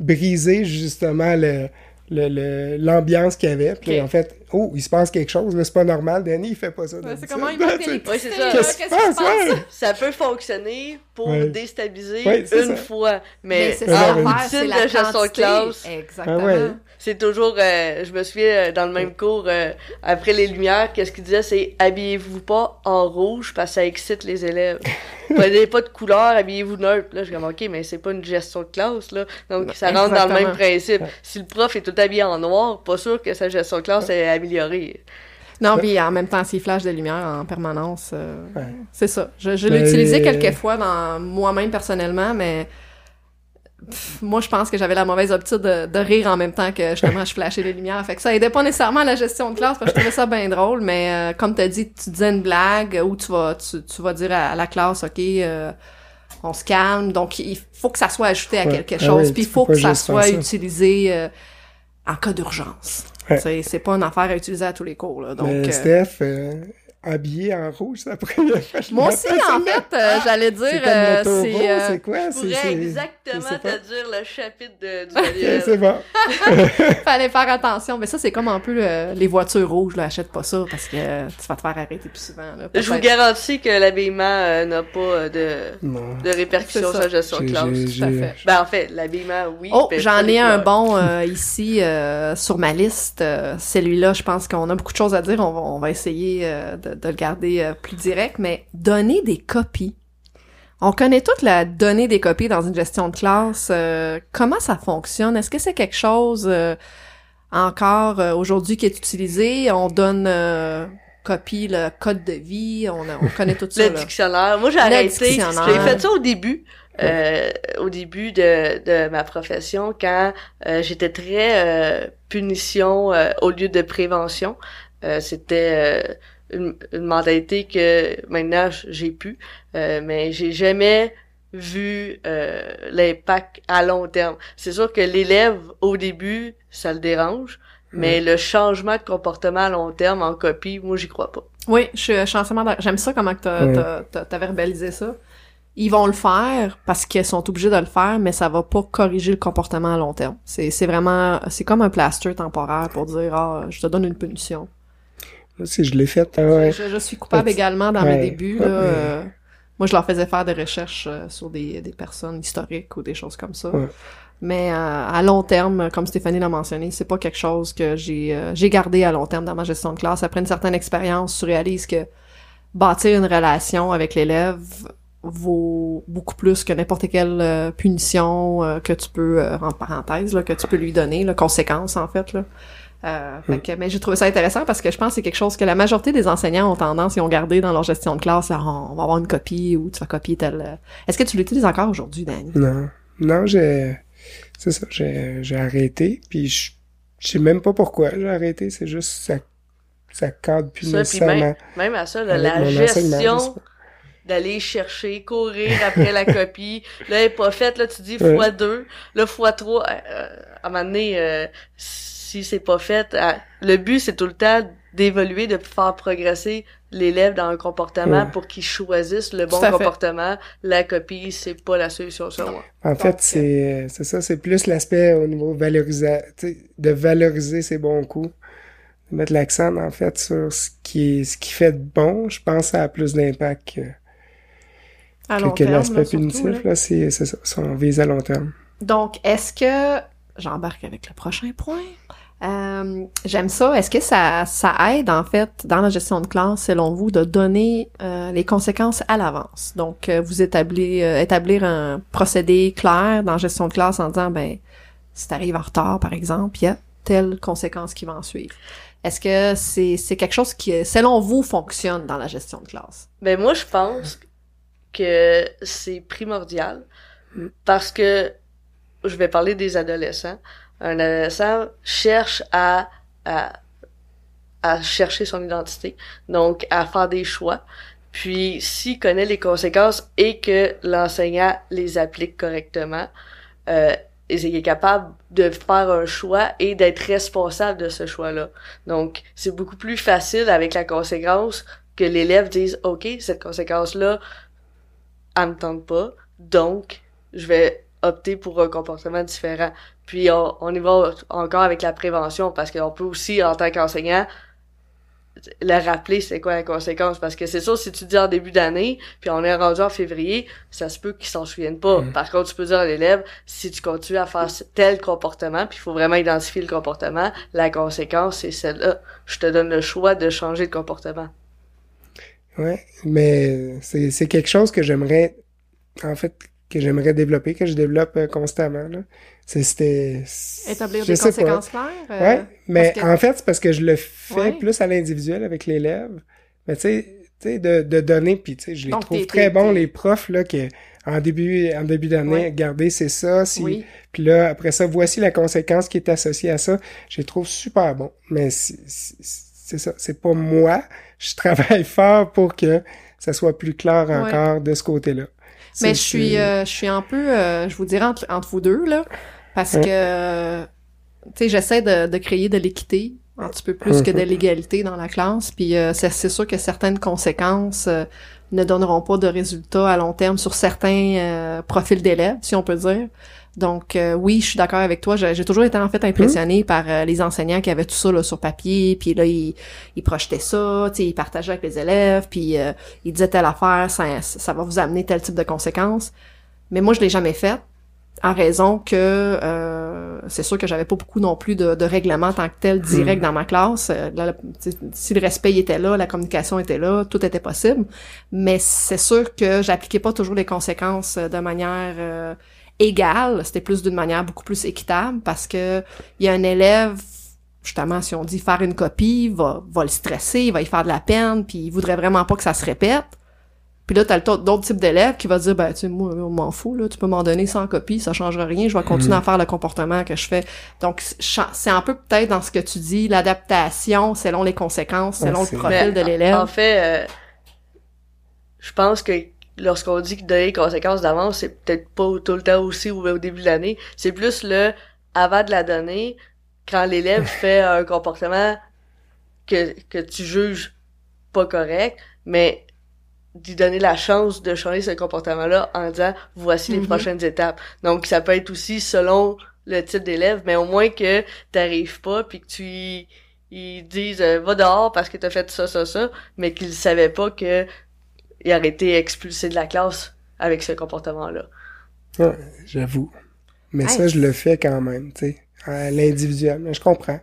briser justement le- l'ambiance qu'il y avait. Puis en fait, oh, il se passe quelque chose. Là, c'est pas normal. Danny, il fait pas ça. Ouais, c'est comment il manque d'électricité, Ouais, Qu'est-ce qui se passe? Ouais. Ça peut fonctionner pour Ouais. déstabiliser une ça. fois, Mais mais, c'est Ouais, ça l'affaire, c'est la de gestion de quantité. classe. Exactement. Ah ouais. C'est toujours, euh, je me souviens, euh, dans le même cours, euh, après les lumières, qu'est-ce qu'il disait, c'est habillez-vous pas en rouge parce que ça excite les élèves. Prenez pas de couleur, habillez-vous neutre. Là, je suis comme, ok, mais c'est pas une gestion de classe, là. Donc, ça rentre dans le même principe. Si le prof est tout habillé en noir, pas sûr que sa gestion de classe est améliorée. Non, puis en même temps, s'il flash de lumière en permanence, euh, Ouais. c'est ça. Je, je l'ai Mais- utilisé quelques fois dans moi-même personnellement, mais pff, moi, je pense que j'avais la mauvaise optique de, de rire en même temps que justement je flashais les lumières. Fait que ça aidait pas nécessairement à la gestion de classe, parce que je trouvais ça bien drôle, mais euh, comme t'as dit, tu disais une blague ou tu vas tu, tu vas dire à, à la classe, ok. euh, on se calme, donc il faut que ça soit ajouté à Ouais. quelque Ah chose, oui, puis il faut que ça soit ça. utilisé euh, en cas d'urgence. Ouais. C'est c'est pas une affaire à utiliser à tous les cours là. Donc Mais euh, Steph, euh, habillé en rouge, ça pourrait moi aussi en fait, euh, j'allais dire C'est euh, le euh, quoi? Je C'est- pourrais c'est- exactement te dire le chapitre de, du Ok, manuel. c'est bon. fallait faire attention, mais ça c'est comme un peu euh, les voitures rouges là, achète pas ça parce que euh, tu vas te faire arrêter plus souvent là. Je vous garantis que l'habillement euh, n'a pas euh, de, Non. de répercussions sur la gestion de classe. tout à fait. Ben, en fait, l'habillement, oui. Oh, j'en ai un bon euh, ici euh, sur ma liste. Euh, Celui-là, je pense qu'on a beaucoup de choses à dire. On va, on va essayer euh, de, de le garder euh, plus direct, mais donner des copies. On connaît toute la donnée des copies dans une gestion de classe. Euh, comment ça fonctionne? Est-ce que c'est quelque chose euh, encore euh, aujourd'hui qui est utilisé? On donne euh, copie le code de vie. On, on connaît tout ça. Le là. dictionnaire. Moi, j'ai arrêté. dictionnaire. J'ai fait ça au début. euh, au début de, de ma profession, quand euh, j'étais très euh, punition euh, au lieu de prévention. Euh, C'était euh, une, une mentalité que maintenant j'ai pu, euh, mais j'ai jamais vu euh, l'impact à long terme. C'est sûr que l'élève, au début, ça le dérange, mais le changement de comportement à long terme en copie, moi, j'y crois pas. Oui, je suis, je suis entièrement. J'aime ça comment que t'as, verbalisé ça. Ils vont le faire parce qu'ils sont obligés de le faire, mais ça va pas corriger le comportement à long terme. C'est, c'est vraiment, c'est comme un plaster temporaire pour dire, ah, je te donne une punition. Aussi, je l'ai fait. ah ouais. Je, je suis coupable également dans mes débuts, là. euh, moi, je leur faisais faire des recherches euh, sur des, des personnes historiques ou des choses comme ça. Mais euh, à long terme, comme Stéphanie l'a mentionné, c'est pas quelque chose que j'ai euh, j'ai gardé à long terme dans ma gestion de classe. Après une certaine expérience, tu réalises que bâtir une relation avec l'élève vaut beaucoup plus que n'importe quelle euh, punition que tu peux, en parenthèse, là, que tu peux lui donner, la conséquence en fait. Là. Euh, fait que, mais j'ai trouvé ça intéressant parce que je pense que c'est quelque chose que la majorité des enseignants ont tendance, ils ont gardé dans leur gestion de classe, là, on va avoir une copie ou tu vas copier tel... euh. Est-ce que tu l'utilises encore aujourd'hui, Danny? Non. Non, j'ai... C'est ça, j'ai, j'ai arrêté, puis je, je sais même pas pourquoi j'ai arrêté, c'est juste ça, ça cadre plus Ça, puis nécessairement même, même à ça, là, la gestion. D'aller chercher, courir après la copie. Là, elle est pas faite, là, tu dis Ouais. fois deux, là, fois trois. Euh, euh, à un moment donné, euh, si c'est pas fait, euh, le but, c'est tout le temps d'évoluer, de faire progresser l'élève dans un comportement Ouais. pour qu'il choisisse le bon fait. comportement. La copie, c'est pas la solution sur moi. En Donc, fait, c'est, c'est ça, c'est plus l'aspect au niveau valorisa, tu sais, de valoriser ses bons coups. De mettre l'accent, en fait, sur ce qui est, ce qui fait de bon, je pense que ça a plus d'impact que, À que, long que terme, là, surtout, punitif, là. c'est, c'est ça, ça, on vise à long terme. Donc, est-ce que j'embarque avec le prochain point? Euh, J'aime ça. Est-ce que ça, ça aide, en fait, dans la gestion de classe, selon vous, de donner euh, les conséquences à l'avance? Donc, euh, vous établir, euh, établir un procédé clair dans la gestion de classe en disant, ben, si t'arrives en retard, par exemple, il y a telle conséquence qui va en suivre. Est-ce que c'est c'est quelque chose qui, selon vous, fonctionne dans la gestion de classe? Ben moi, je pense que c'est primordial parce que je vais parler des adolescents. Un adolescent cherche à, à, à chercher son identité, donc à faire des choix. Puis s'il connaît les conséquences et que l'enseignant les applique correctement, euh, il est capable de faire un choix et d'être responsable de ce choix-là. Donc, c'est beaucoup plus facile avec la conséquence que l'élève dise, OK, cette conséquence-là, elle me tente pas, donc, je vais opter pour un comportement différent. Puis, on, on y va encore avec la prévention, parce qu'on peut aussi, en tant qu'enseignant, le rappeler c'est quoi la conséquence. Parce que c'est sûr si tu dis en début d'année puis on est rendu en février ça se peut qu'ils s'en souviennent pas. Mhm. par contre tu peux dire à l'élève si tu continues à faire tel comportement puis il faut vraiment identifier le comportement la conséquence c'est celle-là. Je te donne le choix de changer de comportement Ouais, mais c'est c'est quelque chose que j'aimerais, en fait, que j'aimerais développer, que je développe euh, constamment. là. C'est c'était. Établir je des sais pas. conséquences claires? euh, Ouais, mais que- en fait, c'est parce que je le fais Ouais. plus à l'individuel avec l'élève. Mais tu sais, tu sais, de, de donner, puis tu sais, je les Donc, trouve très bons, les profs, là, que en début, en début d'année, Ouais. regardez, c'est ça, si, Oui. puis là, après ça, voici la conséquence qui est associée à ça. Je les trouve super bons. Mais c'est ça, c'est pas moi. Je travaille fort pour que ça soit plus clair encore de ce côté-là. Mais je suis, euh, je suis un peu, euh, je vous dirais entre, entre vous deux là, parce que, tu sais, j'essaie de, de créer de l'équité un petit peu plus que de Mhm. l'égalité dans la classe. Puis euh, c'est c'est sûr que certaines conséquences euh, ne donneront pas de résultats à long terme sur certains euh, profils d'élèves, si on peut dire. Donc euh, oui, je suis d'accord avec toi. J'ai toujours été en fait impressionnée par euh, les enseignants qui avaient tout ça là, sur papier, puis là ils, ils projetaient ça, tu sais, ils partageaient avec les élèves, puis euh, ils disaient telle affaire, ça, ça va vous amener tel type de conséquences. Mais moi je l'ai jamais fait en raison que euh, c'est sûr que j'avais pas beaucoup non plus de, de règlements tant que tel direct dans ma classe. Là, si le respect était là, la communication était là, tout était possible. Mais c'est sûr que j'appliquais pas toujours les conséquences de manière euh, égale. C'était plus d'une manière beaucoup plus équitable parce que il y a un élève justement si on dit faire une copie va va le stresser, il va y faire de la peine, puis il voudrait vraiment pas que ça se répète. Puis là, t'as le taux- d'autres types d'élèves qui va dire, ben, tu sais, moi, on m'en fout, là, tu peux m'en donner sans copie, ça changera rien, je vais continuer à faire le comportement que je fais. Donc, c'est un peu peut-être dans ce que tu dis, l'adaptation selon les conséquences, selon le profil de l'élève. En fait, euh, je pense que lorsqu'on dit que donner les conséquences d'avance, c'est peut-être pas tout le temps aussi au, au début de l'année. C'est plus le avant de la donner, quand l'élève fait un comportement que, que tu juges pas correct, mais d'y donner la chance de changer ce comportement-là en disant voici les Mhm. prochaines étapes. Donc ça peut être aussi selon le type d'élève, mais au moins que t'arrives pas puis que tu y- ils disent euh, va dehors parce que t'as fait ça ça ça, mais qu'ils savaient pas que il aurait été expulsé de la classe avec ce comportement-là. Ouais, j'avoue. Mais Hey. ça, je le fais quand même, tu sais, à l'individuel. Mais je comprends.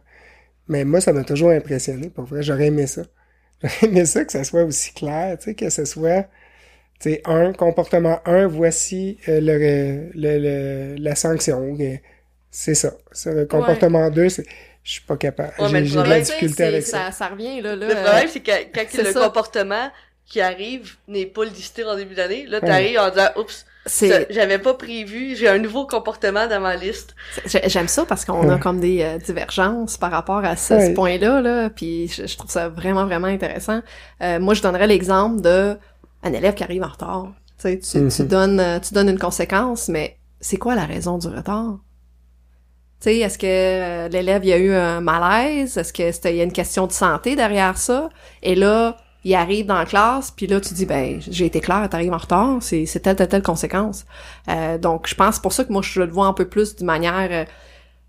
Mais moi, ça m'a toujours impressionné. Pour vrai, j'aurais aimé ça. J'aurais aimé ça que ça soit aussi clair, tu sais, que ce soit, tu sais, un, comportement un, voici euh, le, le, le- la sanction. C'est ça. Le comportement 2, c'est, je suis pas capable. Ouais, J'ai de la difficulté c'est- avec ça. ça, ça revient, là, là. Le euh, problème, c'est que quand c'est le ça. comportement qui arrive n'est pas listé en début d'année, là, Ouais. t'arrives en disant oups, c'est, ça, j'avais pas prévu, j'ai un nouveau comportement dans ma liste. J'ai- J'aime ça parce qu'on a comme des euh, divergences par rapport à ce, Ouais. ce point-là, là, puis je, je trouve ça vraiment, vraiment intéressant. Euh, moi, je donnerais l'exemple de un élève qui arrive en retard. Tu sais, tu, tu Mhm. donnes, euh, tu donnes une conséquence, mais c'est quoi la raison du retard? Tu sais, est-ce que euh, l'élève il y a eu un malaise? Est-ce que c'était il y a une question de santé derrière ça? Et là, il arrive dans la classe, puis là tu dis ben j'ai été clair, t'arrives en retard, c'est telle telle telle conséquence. Euh, donc je pense pour ça que moi je le vois un peu plus d'une manière euh,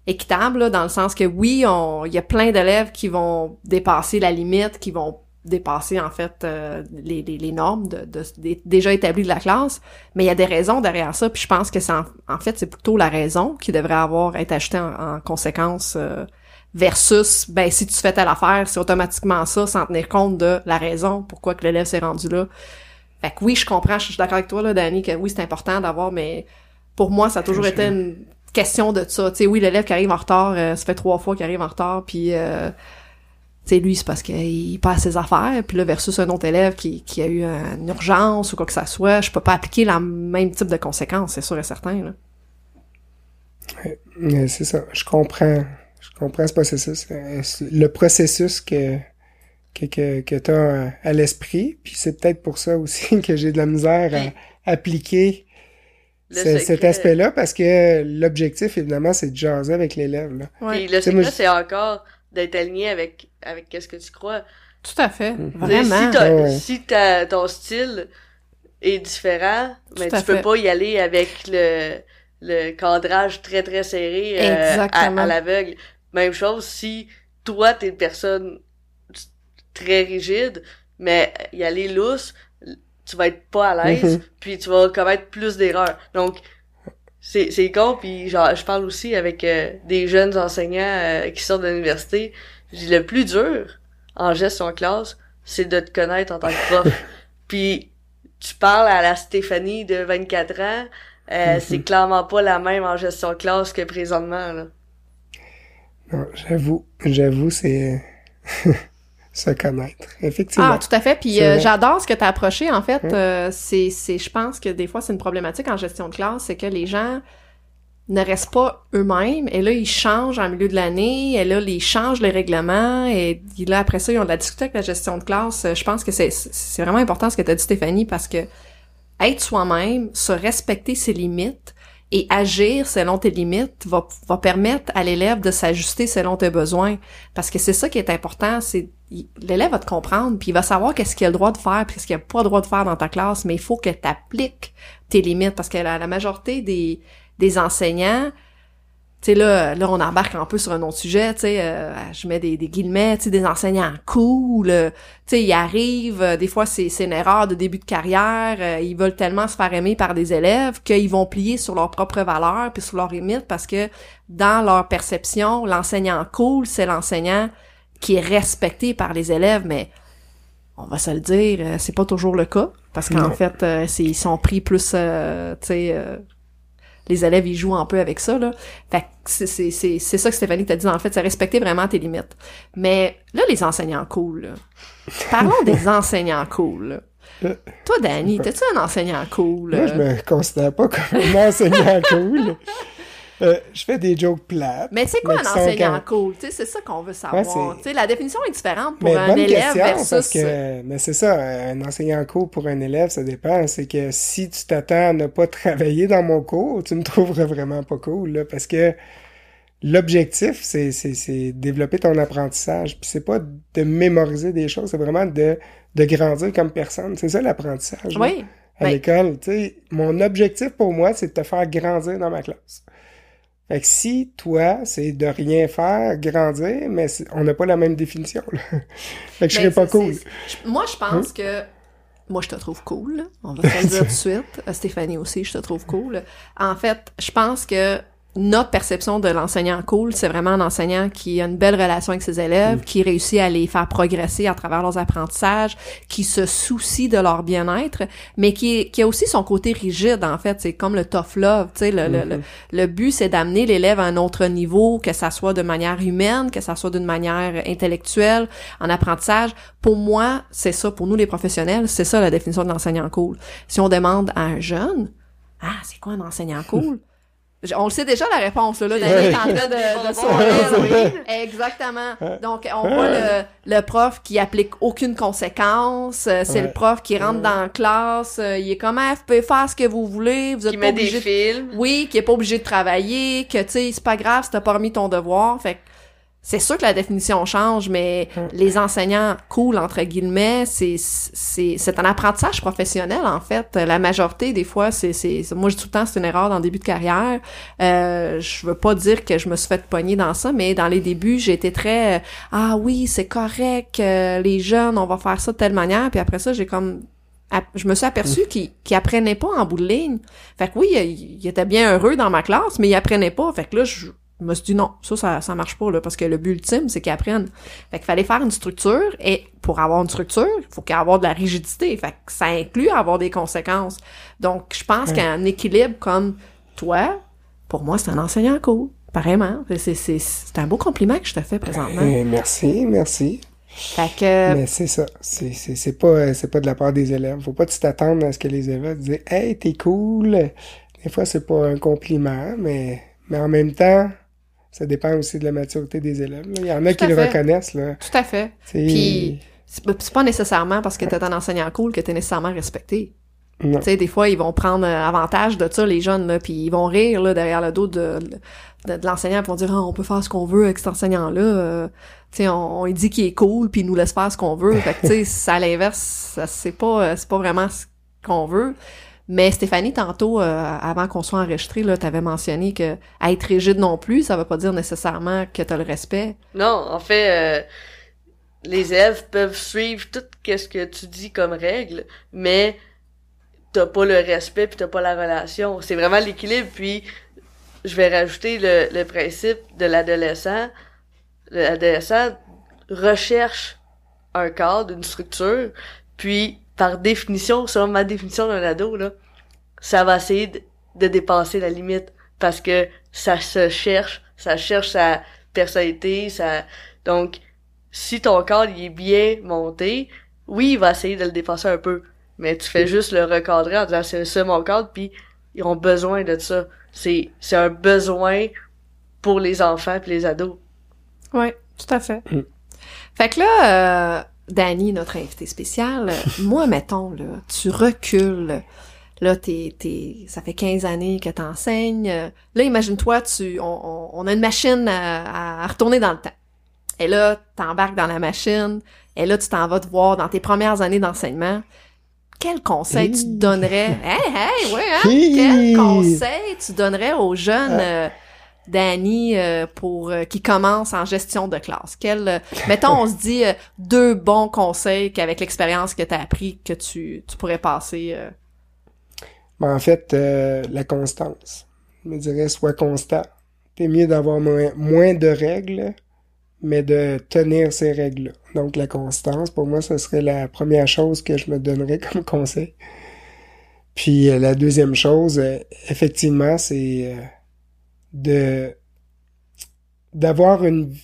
équitable là, dans le sens que oui, il y a plein d'élèves qui vont dépasser la limite, qui vont dépasser en fait euh, les, les, les, normes de, de, déjà établies de la classe, mais il y a des raisons derrière ça, puis je pense que c'est en, fait c'est plutôt la raison qui devrait avoir été ajoutée en, conséquence euh, versus ben si tu fais telle affaire, c'est automatiquement ça sans tenir compte de la raison pourquoi que l'élève s'est rendu là. Fait que oui, je comprends, je suis d'accord avec toi là, Danny, que oui c'est important d'avoir, mais pour moi ça a toujours été une question de ça. Tu sais, oui l'élève qui arrive en retard, euh, ça fait trois fois qu'il arrive en retard, puis c'est lui, c'est parce qu'il passe ses affaires, puis là, versus un autre élève qui, qui a eu une urgence ou quoi que ça soit, je peux pas appliquer le même type de conséquences, c'est sûr et certain, là. c'est ça, je comprends, comprends ce processus, euh, le processus que, que, que, que tu as à l'esprit, puis c'est peut-être pour ça aussi que j'ai de la misère à appliquer cet aspect-là, parce que l'objectif, évidemment, c'est de jaser avec l'élève. Là. Ouais. le secret, c'est encore d'être aligné avec avec qu'est-ce que tu crois. Tout à fait, mhm. vraiment. Si, ton style est différent, mais tu peux pas y aller avec le le cadrage très très serré euh, à, l'aveugle. Même chose si toi t'es une personne très rigide, mais y aller lousse, tu vas être pas à l'aise, mhm. puis tu vas commettre plus d'erreurs. Donc c'est c'est con puis genre je parle aussi avec euh, des jeunes enseignants euh, qui sortent de l'université le plus dur en gestion de classe, c'est de te connaître en tant que prof. Puis tu parles à la Stéphanie de 24 ans, euh, mhm. c'est clairement pas la même en gestion de classe que présentement. Là. Non, j'avoue, j'avoue, c'est se connaître, effectivement. Ah, tout à fait. Puis euh, j'adore ce que tu as approché. En fait, euh, c'est, c'est, je pense que des fois c'est une problématique en gestion de classe, c'est que les gens ne restent pas eux-mêmes. Et là, ils changent en milieu de l'année. Et là, ils changent les règlements. Et là, après ça, ils ont de la discuter avec la gestion de classe. Je pense que c'est, c'est vraiment important ce que tu as dit, Stéphanie, parce que être soi-même, se respecter ses limites et agir selon tes limites va, va permettre à l'élève de s'ajuster selon tes besoins. Parce que c'est ça qui est important, c'est l'élève va te comprendre, puis il va savoir qu'est-ce qu'il a le droit de faire, puis qu'est-ce qu'il a pas le droit de faire dans ta classe, mais il faut que tu appliques tes limites, parce que la majorité des, des enseignants, tu sais, là, là, on embarque un peu sur un autre sujet, tu sais, euh, je mets des, des guillemets, tu sais, des enseignants cool, tu sais, ils arrivent, euh, des fois, c'est, c'est une erreur de début de carrière, euh, ils veulent tellement se faire aimer par des élèves qu'ils vont plier sur leurs propres valeurs puis sur leurs limites parce que, dans leur perception, l'enseignant cool, c'est l'enseignant qui est respecté par les élèves, mais on va se le dire, c'est pas toujours le cas, parce qu'en fait, c'est, ils sont pris plus, tu sais les élèves ils jouent un peu avec ça là. Fait c'est c'est c'est c'est ça que Stéphanie t'a dit en fait, c'est respecter vraiment tes limites. Mais là les enseignants cool. Là. Parlons des enseignants cool. Là. Toi Danny, t'es-tu un enseignant cool? Moi je me considère pas comme un enseignant cool. Euh, je fais des jokes plates. Mais c'est quoi un enseignant cool? C'est ça qu'on veut savoir. la définition est différente pour un élève versus... Parce que, mais c'est ça, un enseignant cool pour un élève, ça dépend. C'est que si tu t'attends à ne pas travailler dans mon cours, tu me trouverais vraiment pas cool. Là, parce que l'objectif, c'est, c'est, développer ton apprentissage. Puis c'est pas de mémoriser des choses, c'est vraiment de, de grandir comme personne. C'est ça l'apprentissage. Oui. à ben l'école. Tu sais, mon objectif pour moi, c'est de te faire grandir dans ma classe. Fait que si toi, c'est de rien faire, grandir, mais on n'a pas la même définition. Là. fait que je serais pas cool. Moi, je pense hein? que moi, je te trouve cool. On va se le dire tout de suite. Stéphanie aussi, je te trouve cool. En fait, je pense que notre perception de l'enseignant cool, c'est vraiment un enseignant qui a une belle relation avec ses élèves, mm. qui réussit à les faire progresser à travers leurs apprentissages, qui se soucie de leur bien-être, mais qui, qui a aussi son côté rigide, en fait. C'est comme le tough love, tu sais. Le, le, le, mm-hmm. but, c'est d'amener l'élève à un autre niveau, que ça soit de manière humaine, que ça soit d'une manière intellectuelle, en apprentissage. Pour moi, c'est ça. Pour nous, les professionnels, c'est ça la définition de l'enseignant cool. Si on demande à un jeune, ah, c'est quoi un enseignant cool? On le sait déjà la réponse, là, Daniel est en train de, de sourire. Exactement. Donc, on voit le, le, prof qui applique aucune conséquence. Euh, c'est le prof qui rentre dans la classe. Euh, il est comme, ah, vous pouvez faire ce que vous voulez. Vous êtes qui pas met obligé des films. Oui, qui est pas obligé de travailler. Que, tu sais, c'est pas grave si t'as pas remis ton devoir. Fait c'est sûr que la définition change, mais les enseignants cool entre guillemets, c'est c'est c'est un apprentissage professionnel en fait. La majorité des fois, c'est c'est moi je dis tout le temps c'est une erreur dans le début de carrière. Euh, je veux pas dire que je me suis fait pogner dans ça, mais dans les débuts, j'ai été très ah oui c'est correct, euh, les jeunes on va faire ça de telle manière, puis après ça j'ai comme je me suis aperçu mm. qu'il qu'il apprenait pas en bout de ligne. Fait que oui, il, il, était bien heureux dans ma classe, mais il apprenait pas. Fait que là, je me suis dit non, ça, ça, ça marche pas, là, parce que le but ultime, c'est qu'ils apprennent. Fait qu'il fallait faire une structure, et pour avoir une structure, il faut qu'il y ait de la rigidité. Fait que ça inclut avoir des conséquences. Donc, je pense qu'un équilibre comme toi, pour moi, c'est un enseignant cool. Pareillement. C'est, c'est, c'est un beau compliment que je te fais présentement. Eh, merci, merci. Fait que... Mais c'est ça. C'est, c'est, c'est pas, c'est pas de la part des élèves. Faut pas t'attendre à ce que les élèves disent, hey, t'es cool. Des fois, c'est pas un compliment, mais, mais en même temps, ça dépend aussi de la maturité des élèves. Il y en a qui le reconnaissent. Là. Tout à fait. Puis, c'est pas nécessairement parce que t'es un enseignant cool que t'es nécessairement respecté. Tu sais, des fois, ils vont prendre avantage de ça, les jeunes, là, puis ils vont rire là, derrière le dos de, de, l'enseignant, puis vont dire ah, on peut faire ce qu'on veut avec cet enseignant-là. Euh, tu sais, on, on dit qu'il est cool, puis il nous laisse faire ce qu'on veut. fait que, tu sais, à l'inverse, c'est pas, c'est pas vraiment ce qu'on veut. Mais Stéphanie, tantôt, euh, avant qu'on soit enregistré, là, t'avais mentionné que être rigide non plus, ça veut pas dire nécessairement que t'as le respect. Non, en fait, euh, les élèves peuvent suivre tout ce que tu dis comme règle, mais t'as pas le respect puis t'as pas la relation. C'est vraiment l'équilibre. Puis je vais rajouter le, le principe de l'adolescent. L'adolescent recherche un cadre, une structure, puis par définition, selon ma définition d'un ado, là, ça va essayer de, dépasser la limite parce que ça se cherche, ça cherche sa personnalité, ça donc si ton cadre il est bien monté, oui, il va essayer de le dépasser un peu, mais tu fais juste le recadrer en disant c'est ça mon cadre puis ils ont besoin de ça. C'est c'est un besoin pour les enfants et les ados. Oui, tout à fait. Mm. Fait que là euh Danny, notre invité spécial, moi, mettons, là, tu recules. Là, t'es, t'es, ça fait 15 années que t'enseignes. Là, imagine-toi, tu, on, on, a une machine à, à, retourner dans le temps. Et là, t'embarques dans la machine. Et là, tu t'en vas te voir dans tes premières années d'enseignement. Quel conseil tu donnerais? Hey, hey, ouais, hein? Quel conseil tu donnerais aux jeunes euh, Danny euh, pour euh, qui commence en gestion de classe? Quel euh, mettons on se dit deux bons conseils qu'avec l'expérience que tu as appris que tu, tu pourrais passer ben, en fait la constance. Je me dirais sois constant. C'est mieux d'avoir moins, moins de règles mais de tenir ces règles-là. Donc la constance pour moi ce serait la première chose que je me donnerais comme conseil. Puis la deuxième chose effectivement c'est de d'avoir une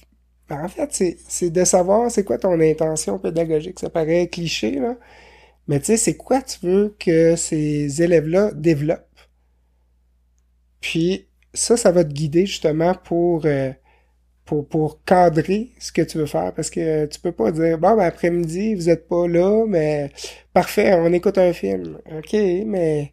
ben, en fait c'est de savoir c'est quoi ton intention pédagogique. Ça paraît cliché là mais tu sais c'est quoi tu veux que ces élèves là développent? Puis ça ça va te guider justement pour euh, pour, pour cadrer ce que tu veux faire. Parce que tu peux pas dire bon ben après-midi vous êtes pas là mais parfait on écoute un film. Ok mais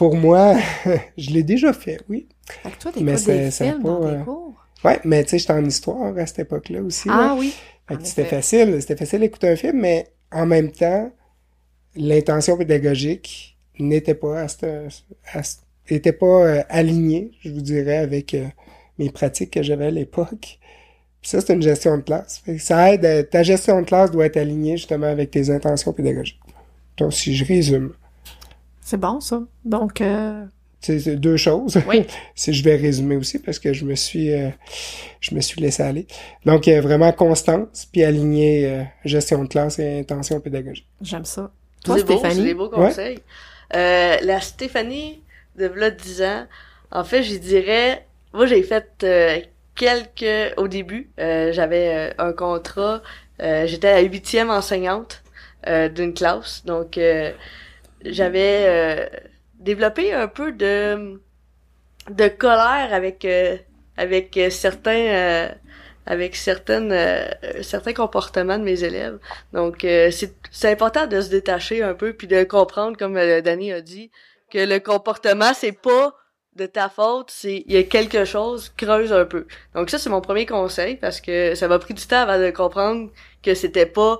pour moi je l'ai déjà fait oui fait que toi, t'écoutes des films dans tes euh, cours? Ouais, mais tu sais, j'étais en histoire à cette époque-là aussi. Ah oui. Fait que c'était facile, c'était facile d'écouter un film, mais en même temps, l'intention pédagogique n'était pas à, était pas euh, alignée, je vous dirais, avec euh, mes pratiques que j'avais à l'époque. Puis ça, c'est une gestion de classe. ça aide, ta gestion de classe doit être alignée justement avec tes intentions pédagogiques. Donc, si je résume. C'est bon, ça. Donc, c'est deux choses. Oui. si je vais résumer aussi parce que je me suis euh, je me suis laissé aller. Donc euh, vraiment constance puis aligner euh, gestion de classe et intention pédagogique. J'aime ça. Toi Stéphanie, c'est des beaux conseils. la Stéphanie de là 10 ans, en fait, je dirais moi j'ai fait quelques au début, j'avais un contrat, j'étais la huitième enseignante d'une classe. Donc j'avais développer un peu de de colère avec euh, avec certains euh, avec certaines euh, certains comportements de mes élèves. Donc c'est c'est important de se détacher un peu puis de comprendre comme Danny a dit que le comportement c'est pas de ta faute, c'est il y a quelque chose, creuse un peu. Donc ça c'est mon premier conseil parce que ça m'a pris du temps avant de comprendre que c'était pas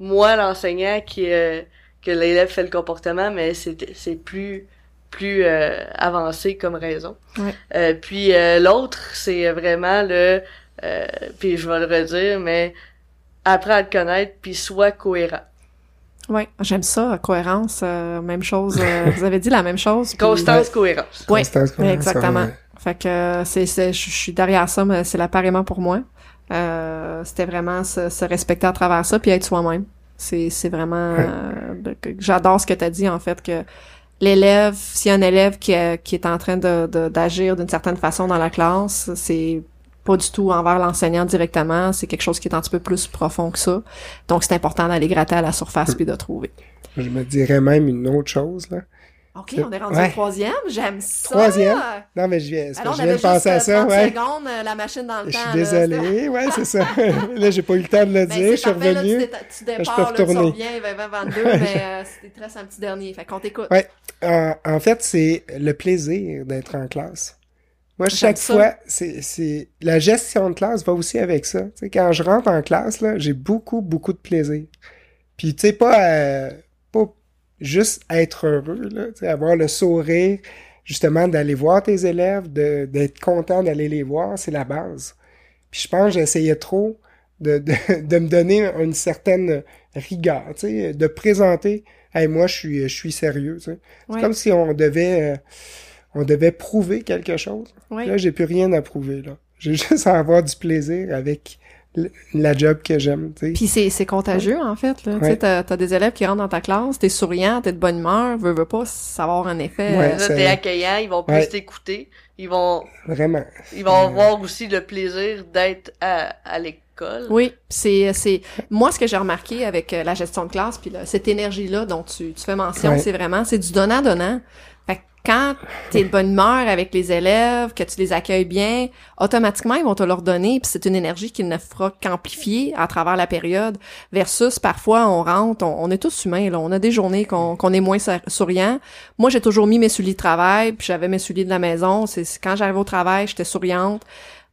moi l'enseignant qui euh, que l'élève fait le comportement, mais c'est c'est plus plus euh, avancé comme raison. Ouais. Euh, puis euh, l'autre c'est vraiment le puis je vais le redire mais apprends à te connaître puis sois cohérent. Oui, j'aime ça, cohérence, euh, même chose. euh, vous avez dit la même chose. puis- Constance, cohérence. Oui, Constance, cohérence, exactement. ouais. Fait que euh, c'est, c'est, je suis derrière ça, mais c'est l'appareillement pour moi. Euh, c'était vraiment se, se respecter à travers ça, puis être soi-même. C'est, c'est vraiment... Ouais. J'adore ce que tu as dit, en fait, que l'élève, s'il y a un élève qui, est- qui est en train de, de- d'agir d'une certaine façon dans la classe, c'est pas du tout envers l'enseignant directement, c'est quelque chose qui est un petit peu plus profond que ça. Donc, c'est important d'aller gratter à la surface puis de trouver. Je me dirais même une autre chose, là. OK, on est rendu Ouais. au troisième. J'aime ça. Troisième? Non, mais je viens, Alors, que je viens de penser à euh, ça, 30 ouais. secondes, euh, la machine dans le Je temps. suis là, c'était- désolé, ouais, c'est ça. là, j'ai pas eu le temps de le Ben, dire, je suis parfait, là, revenu. tu, dé- tu peux départs, là, tu retourner. reviens, 20, 22, mais euh, c'était très un petit dernier. Fait qu'on t'écoute. Ouais. En, en fait, c'est le plaisir d'être en classe. Moi, chaque fois, c'est, c'est, la gestion de classe va aussi avec ça. Tu sais, quand je rentre en classe, là, j'ai beaucoup, beaucoup de plaisir. Puis, tu sais, pas, euh, pas juste être heureux, là, tu sais, avoir le sourire, justement, d'aller voir tes élèves, d'être content d'aller les voir, c'est la base. Puis, je pense que j'essayais trop de, de, de me donner une certaine rigueur, tu sais, de présenter, hey, moi, je suis, je suis sérieux, tu sais. C'est comme si on devait, euh, on devait prouver quelque chose. Ouais. Là, j'ai plus rien à prouver, là. J'ai juste à avoir du plaisir avec la job que j'aime, tu sais. Puis c'est, c'est contagieux, en fait. Là. Tu sais, Ouais. t'as, t'as des élèves qui rentrent dans ta classe, t'es souriant, t'es de bonne humeur, veux, veux pas, ça va avoir un effet. Ouais. euh, Là, t'es accueillant, ils vont plus t'écouter. Ils vont, Vraiment. ils vont avoir aussi le plaisir d'être à, à l'école. Oui, c'est c'est moi ce que j'ai remarqué avec euh, la gestion de classe puis là, cette énergie là dont tu, tu fais mention, Ouais. c'est vraiment c'est du donnant donnant. Quand t'es de bonne humeur avec les élèves, que tu les accueilles bien, automatiquement ils vont te leur donner puis c'est une énergie qui ne fera qu'amplifier à travers la période versus parfois on rentre, on, est tous humains là, on a des journées qu'on est moins souriant. Moi j'ai toujours mis mes souliers de travail puis j'avais mes souliers de la maison, c'est quand j'arrivais au travail, j'étais souriante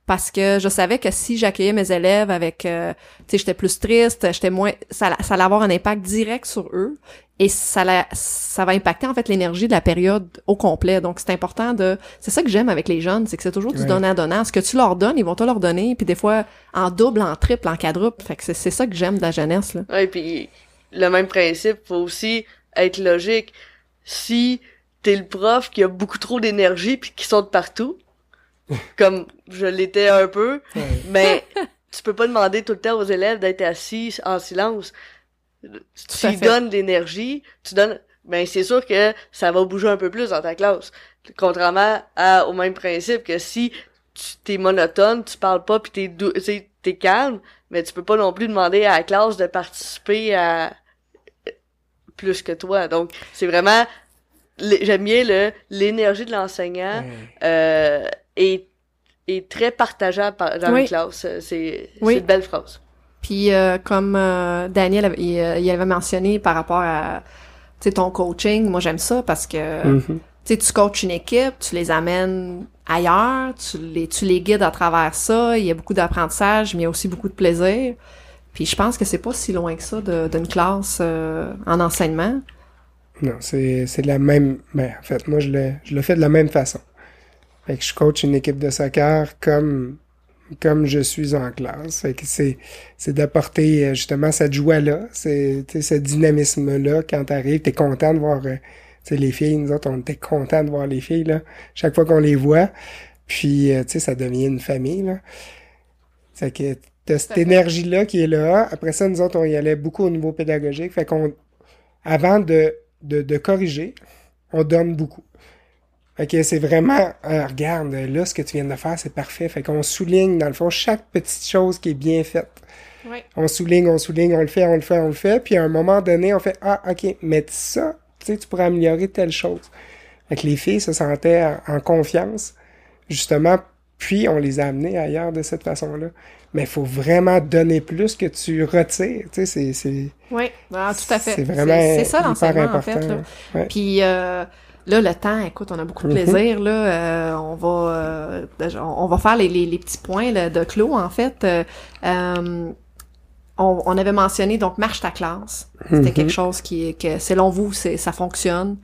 parce que je savais que si j'accueillais mes élèves avec euh, tu sais j'étais plus triste j'étais moins ça ça allait avoir un impact direct sur eux et ça la- ça va impacter en fait l'énergie de la période au complet donc c'est important de c'est ça que j'aime avec les jeunes c'est que c'est toujours du Ouais. donnant donnant ce que tu leur donnes ils vont te leur donner puis des fois en double en triple en quadruple fait que c'est c'est ça que j'aime de la jeunesse là Ouais, puis le même principe, faut aussi être logique. Si t'es le prof qui a beaucoup trop d'énergie puis qui saute partout, comme je l'étais un peu, Ouais. mais tu peux pas demander tout le temps aux élèves d'être assis en silence. Tu lui donnes de l'énergie, tu donnes, ben c'est sûr que ça va bouger un peu plus dans ta classe. Contrairement à, au même principe que si tu t'es monotone, tu parles pas puis t'es dou- t'es calme, mais tu peux pas non plus demander à la classe de participer à plus que toi. Donc c'est vraiment j'aime bien le l'énergie de l'enseignant euh, est est très partageable par- dans Oui. la classe. C'est Oui. une belle phrase. Puis euh, comme euh, Daniel avait, il, euh, il avait mentionné par rapport à ton coaching, moi j'aime ça parce que Mhm. tu coaches une équipe, tu les amènes ailleurs, tu les, tu les guides à travers ça, il y a beaucoup d'apprentissage, mais il y a aussi beaucoup de plaisir. Puis je pense que c'est pas si loin que ça de- d'une classe euh, en enseignement. Non, c'est, c'est de la même. Ben, en fait, moi, je le, je le fais de la même façon. Fait que je coach une équipe de soccer comme, comme je suis en classe. Fait que c'est, c'est d'apporter euh, justement cette joie-là, c'est, ce dynamisme-là. Quand t'arrives, t'es content de voir euh, les filles. Nous autres, on était contents de voir les filles, là, chaque fois qu'on les voit. Puis, euh, tu sais, ça devient une famille, là. Que t'as cette fait. énergie-là qui est là. Après ça, nous autres, on y allait beaucoup au niveau pédagogique. Fait qu'on, avant de, de, de corriger, on donne beaucoup. Fait que c'est vraiment, euh, regarde, là, ce que tu viens de faire, c'est parfait. Fait qu'on souligne, dans le fond, chaque petite chose qui est bien faite. On souligne, on souligne, on le fait, on le fait, on le fait. Puis à un moment donné, on fait, ah, ok, mais ça, tu sais, tu pourrais améliorer telle chose. Fait que les filles se sentaient en, en confiance, justement, puis on les a amenées ailleurs de cette façon-là. Mais il faut vraiment donner plus que tu retires. Tu sais, c'est, c'est, Oui, ah, tout à fait. c'est vraiment C'est ça l'enseignement en fait. là. Ouais. Puis, euh, Là, le temps, écoute, on a beaucoup de Mhm. plaisir. Là, euh, on va, euh, on va faire les, les, les petits points là, de clos. En fait, Euh, on, on avait mentionné donc marche ta classe. C'était Mhm. quelque chose qui, que selon vous, c'est ça fonctionne.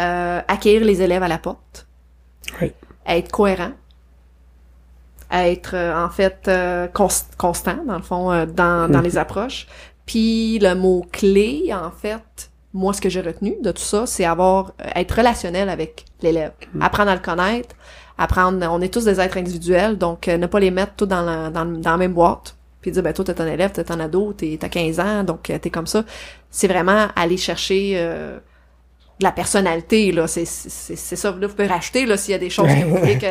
Euh, accueillir les élèves à la porte. Oui. Être cohérent. Être euh, en fait euh, cons- constant dans le fond euh, dans, dans Mhm. les approches. Puis le mot clé, en fait, moi ce que j'ai retenu de tout ça, c'est avoir euh, être relationnel avec l'élève, apprendre à le connaître, apprendre. On est tous des êtres individuels, donc euh, ne pas les mettre tous dans la, dans, dans la même boîte. Puis dire ben toi t'es un élève, t'es un ado, t'es t'as 15 ans, donc euh, t'es comme ça. C'est vraiment aller chercher euh, de la personnalité là. C'est c'est c'est ça. Là vous pouvez racheter là s'il y a des choses que vous voulez que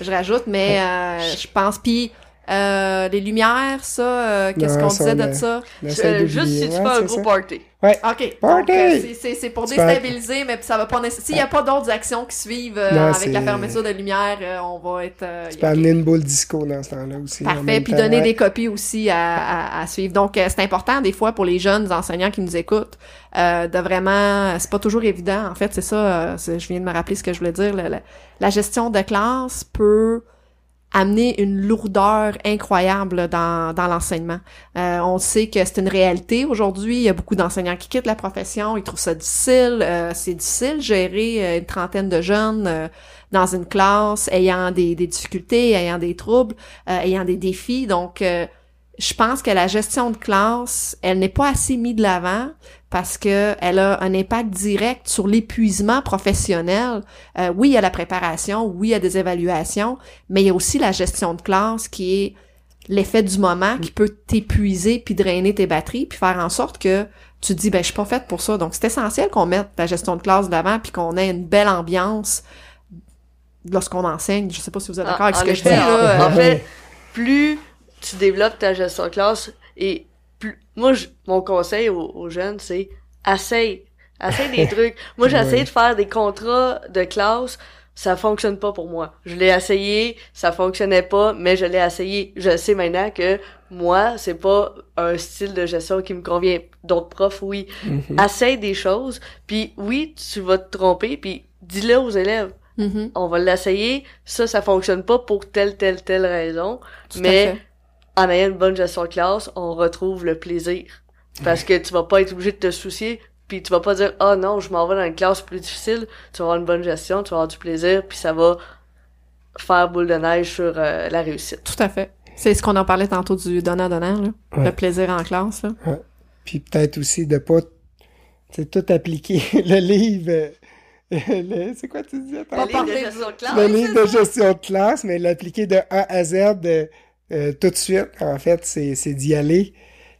je rajoute, mais euh, je pense puis euh, les lumières, ça, euh, qu'est-ce qu'on disait de ça? Euh, juste si tu Ouais, fais un gros ça. party. Ouais. OK. Party! Donc, euh, c'est- pour Tu déstabiliser, mais ça va pas nécessairement... S'il y a pas d'autres actions qui suivent euh, Non, avec la fermeture de lumière, euh, on va être... euh, Tu peux OK. amener une boule disco dans ce temps-là aussi. Parfait, puis temps, donner ouais. des copies aussi à, à, à suivre. Donc, euh, c'est important des fois pour les jeunes enseignants qui nous écoutent euh, de vraiment... C'est pas toujours évident, en fait, c'est ça, euh, je viens de me rappeler ce que je voulais dire. le- le- la gestion de classe peut amener une lourdeur incroyable dans, dans l'enseignement. Euh, on sait que c'est une réalité aujourd'hui. Il y a beaucoup d'enseignants qui quittent la profession. Ils trouvent ça difficile. Euh, c'est difficile gérer euh, une trentaine de jeunes euh, dans une classe ayant des, des difficultés, ayant des troubles, euh, ayant des défis. Donc, euh, je pense que la gestion de classe, elle n'est pas assez mise de l'avant parce que elle a un impact direct sur l'épuisement professionnel. Euh, oui, il y a la préparation, oui, il y a des évaluations, mais il y a aussi la gestion de classe qui est l'effet du moment qui peut t'épuiser puis drainer tes batteries puis faire en sorte que tu te dis ben je suis pas faite pour ça. Donc c'est essentiel qu'on mette la gestion de classe de l'avant puis qu'on ait une belle ambiance lorsqu'on enseigne. Je sais pas si vous êtes d'accord avec En ce que je dis là. En euh, fait, plus tu développes ta gestion de classe et moi, je- mon conseil aux, aux jeunes, c'est essaye. Essaye des trucs. Moi, j'ai essayé de faire des contrats de classe. Ça fonctionne pas pour moi. Je l'ai essayé, ça fonctionnait pas, mais je l'ai essayé. Je sais maintenant que moi, c'est pas un style de gestion qui me convient. D'autres profs, oui. Mhm. Essaye des choses, puis oui, tu vas te tromper, puis dis-le aux élèves. mhm, On va l'essayer. Ça, ça fonctionne pas pour telle, telle, telle raison. tout à mais fait. En ayant une bonne gestion de classe, on retrouve le plaisir. Parce que tu vas pas être obligé de te soucier, puis tu vas pas dire ah non, je m'en vais dans une classe plus difficile. Tu vas avoir une bonne gestion, tu vas avoir du plaisir, puis ça va faire boule de neige sur euh, la réussite. Tout à fait. C'est ce qu'on en parlait tantôt du donnant-donnant, là. Ouais. Le plaisir en classe, là. Puis peut-être aussi de pas tu sais, tout appliquer le livre. euh, le- c'est quoi tu disais? Le tantôt? livre? de parler gestion de classe. le livre de gestion de classe, mais l'appliquer de A à Z euh, euh, tout de suite, en fait, c'est c'est d'y aller.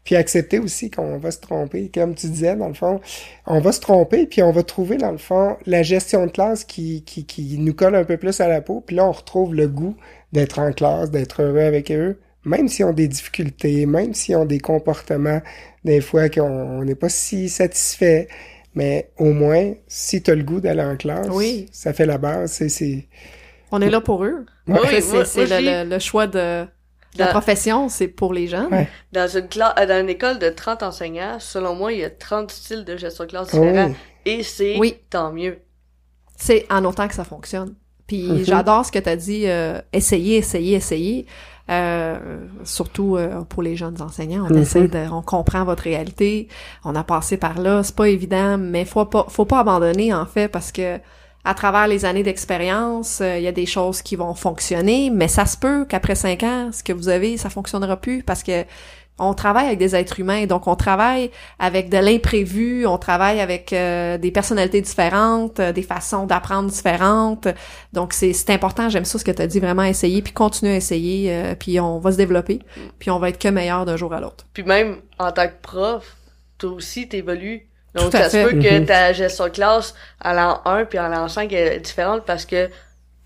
Puis accepter aussi qu'on va se tromper. Comme tu disais, dans le fond, on va se tromper, puis on va trouver, dans le fond, la gestion de classe qui, qui, qui nous colle un peu plus à la peau. Puis là, on retrouve le goût d'être en classe, d'être heureux avec eux, même s'ils ont des difficultés, même s'ils ont des comportements, des fois, qu'on on n'est pas si satisfait. Mais au moins, si tu as le goût d'aller en classe, Oui. ça fait la base. C'est, c'est, On est là pour eux. Oui, C'est- le, le- le choix de la Dans- profession, c'est pour les jeunes. Ouais. Dans une classe, euh, dans une école de 30 enseignants, selon moi, il y a 30 styles de gestion de classe Ah oui. différents. Et c'est Oui. tant mieux. C'est en autant que ça fonctionne. Puis Mhm. j'adore ce que tu as dit, euh, essayer, essayer, essayer. Euh, surtout euh, pour les jeunes enseignants, on Mhm. essaie de, on comprend votre réalité, on a passé par là, c'est pas évident, mais faut pas, faut pas abandonner en fait parce que à travers les années d'expérience, euh, il y a des choses qui vont fonctionner, mais ça se peut qu'après cinq ans, ce que vous avez, ça fonctionnera plus parce que on travaille avec des êtres humains, donc on travaille avec de l'imprévu, on travaille avec euh, des personnalités différentes, euh, des façons d'apprendre différentes. Donc c'est important, j'aime ça ce que tu as dit, vraiment essayer, puis continuer à essayer, puis on va se développer, puis on va être que meilleur d'un jour à l'autre. Puis même en tant que prof, toi aussi t'évolues. Donc ça se peut que Mhm. ta gestion de classe à l'an 1 puis à l'an 5 est différente parce que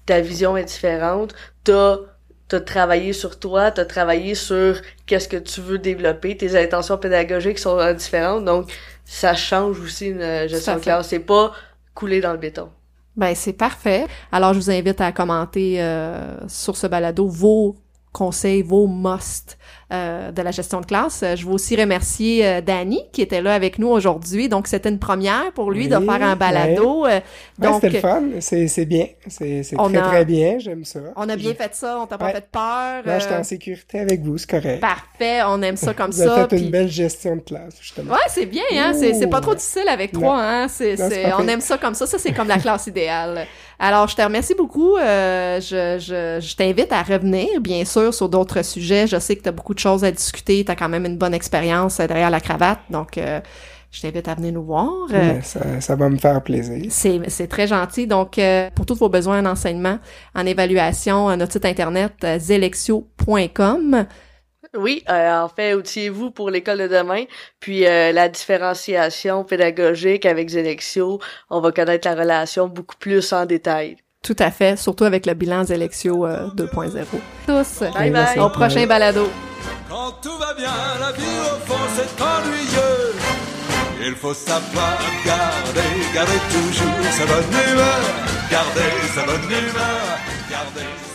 ta vision est différente. T'as t'as travaillé sur toi, t'as travaillé sur qu'est-ce que tu veux développer, tes intentions pédagogiques sont euh, différentes, donc ça change aussi une euh, gestion de classe. C'est pas couler dans le béton. Ben c'est parfait. Alors je vous invite à commenter euh, sur ce balado vos conseils, vos must euh, de la gestion de classe. Je veux aussi remercier euh, Danny qui était là avec nous aujourd'hui. Donc, c'était une première pour lui de faire un balado. Euh, Ouais, donc, c'était le fun. C'est, c'est bien. C'est, très, a- très bien. J'aime ça. on a bien fait ça, on t'a pas Ouais. fait peur. Là, j'étais euh, en sécurité avec vous, c'est correct. parfait, on aime ça comme vous ça. fait puis- une belle gestion de classe, justement. Ouais, c'est bien, hein. C'est, c'est pas trop difficile avec Non. trois, hein. On aime ça comme ça. Ça, c'est comme la classe idéale. Alors, je te remercie beaucoup. Euh, je, je, je t'invite à revenir, bien sûr, sur d'autres sujets. Je sais que tu as beaucoup de choses à discuter. Tu as quand même une bonne expérience euh, derrière la cravate. Donc, euh, je t'invite à venir nous voir. Euh, ça, ça va me faire plaisir. c'est, c'est très gentil. Donc, euh, pour tous vos besoins en enseignement, en évaluation, euh, notre site internet, zelexio.com. Oui, euh, en fait, outillez-vous pour l'école de demain, puis euh, la différenciation pédagogique avec Zelexio, on va connaître la relation beaucoup plus en détail. Tout à fait, surtout avec le bilan Zelexio euh, 2.0. Tous, Bye bye. au prochain balado. Quand tout va bien, la vie au fond c'est ennuyeux. Il faut savoir garder, garder toujours sa bonne humeur. Garder sa bonne humeur. Garder sa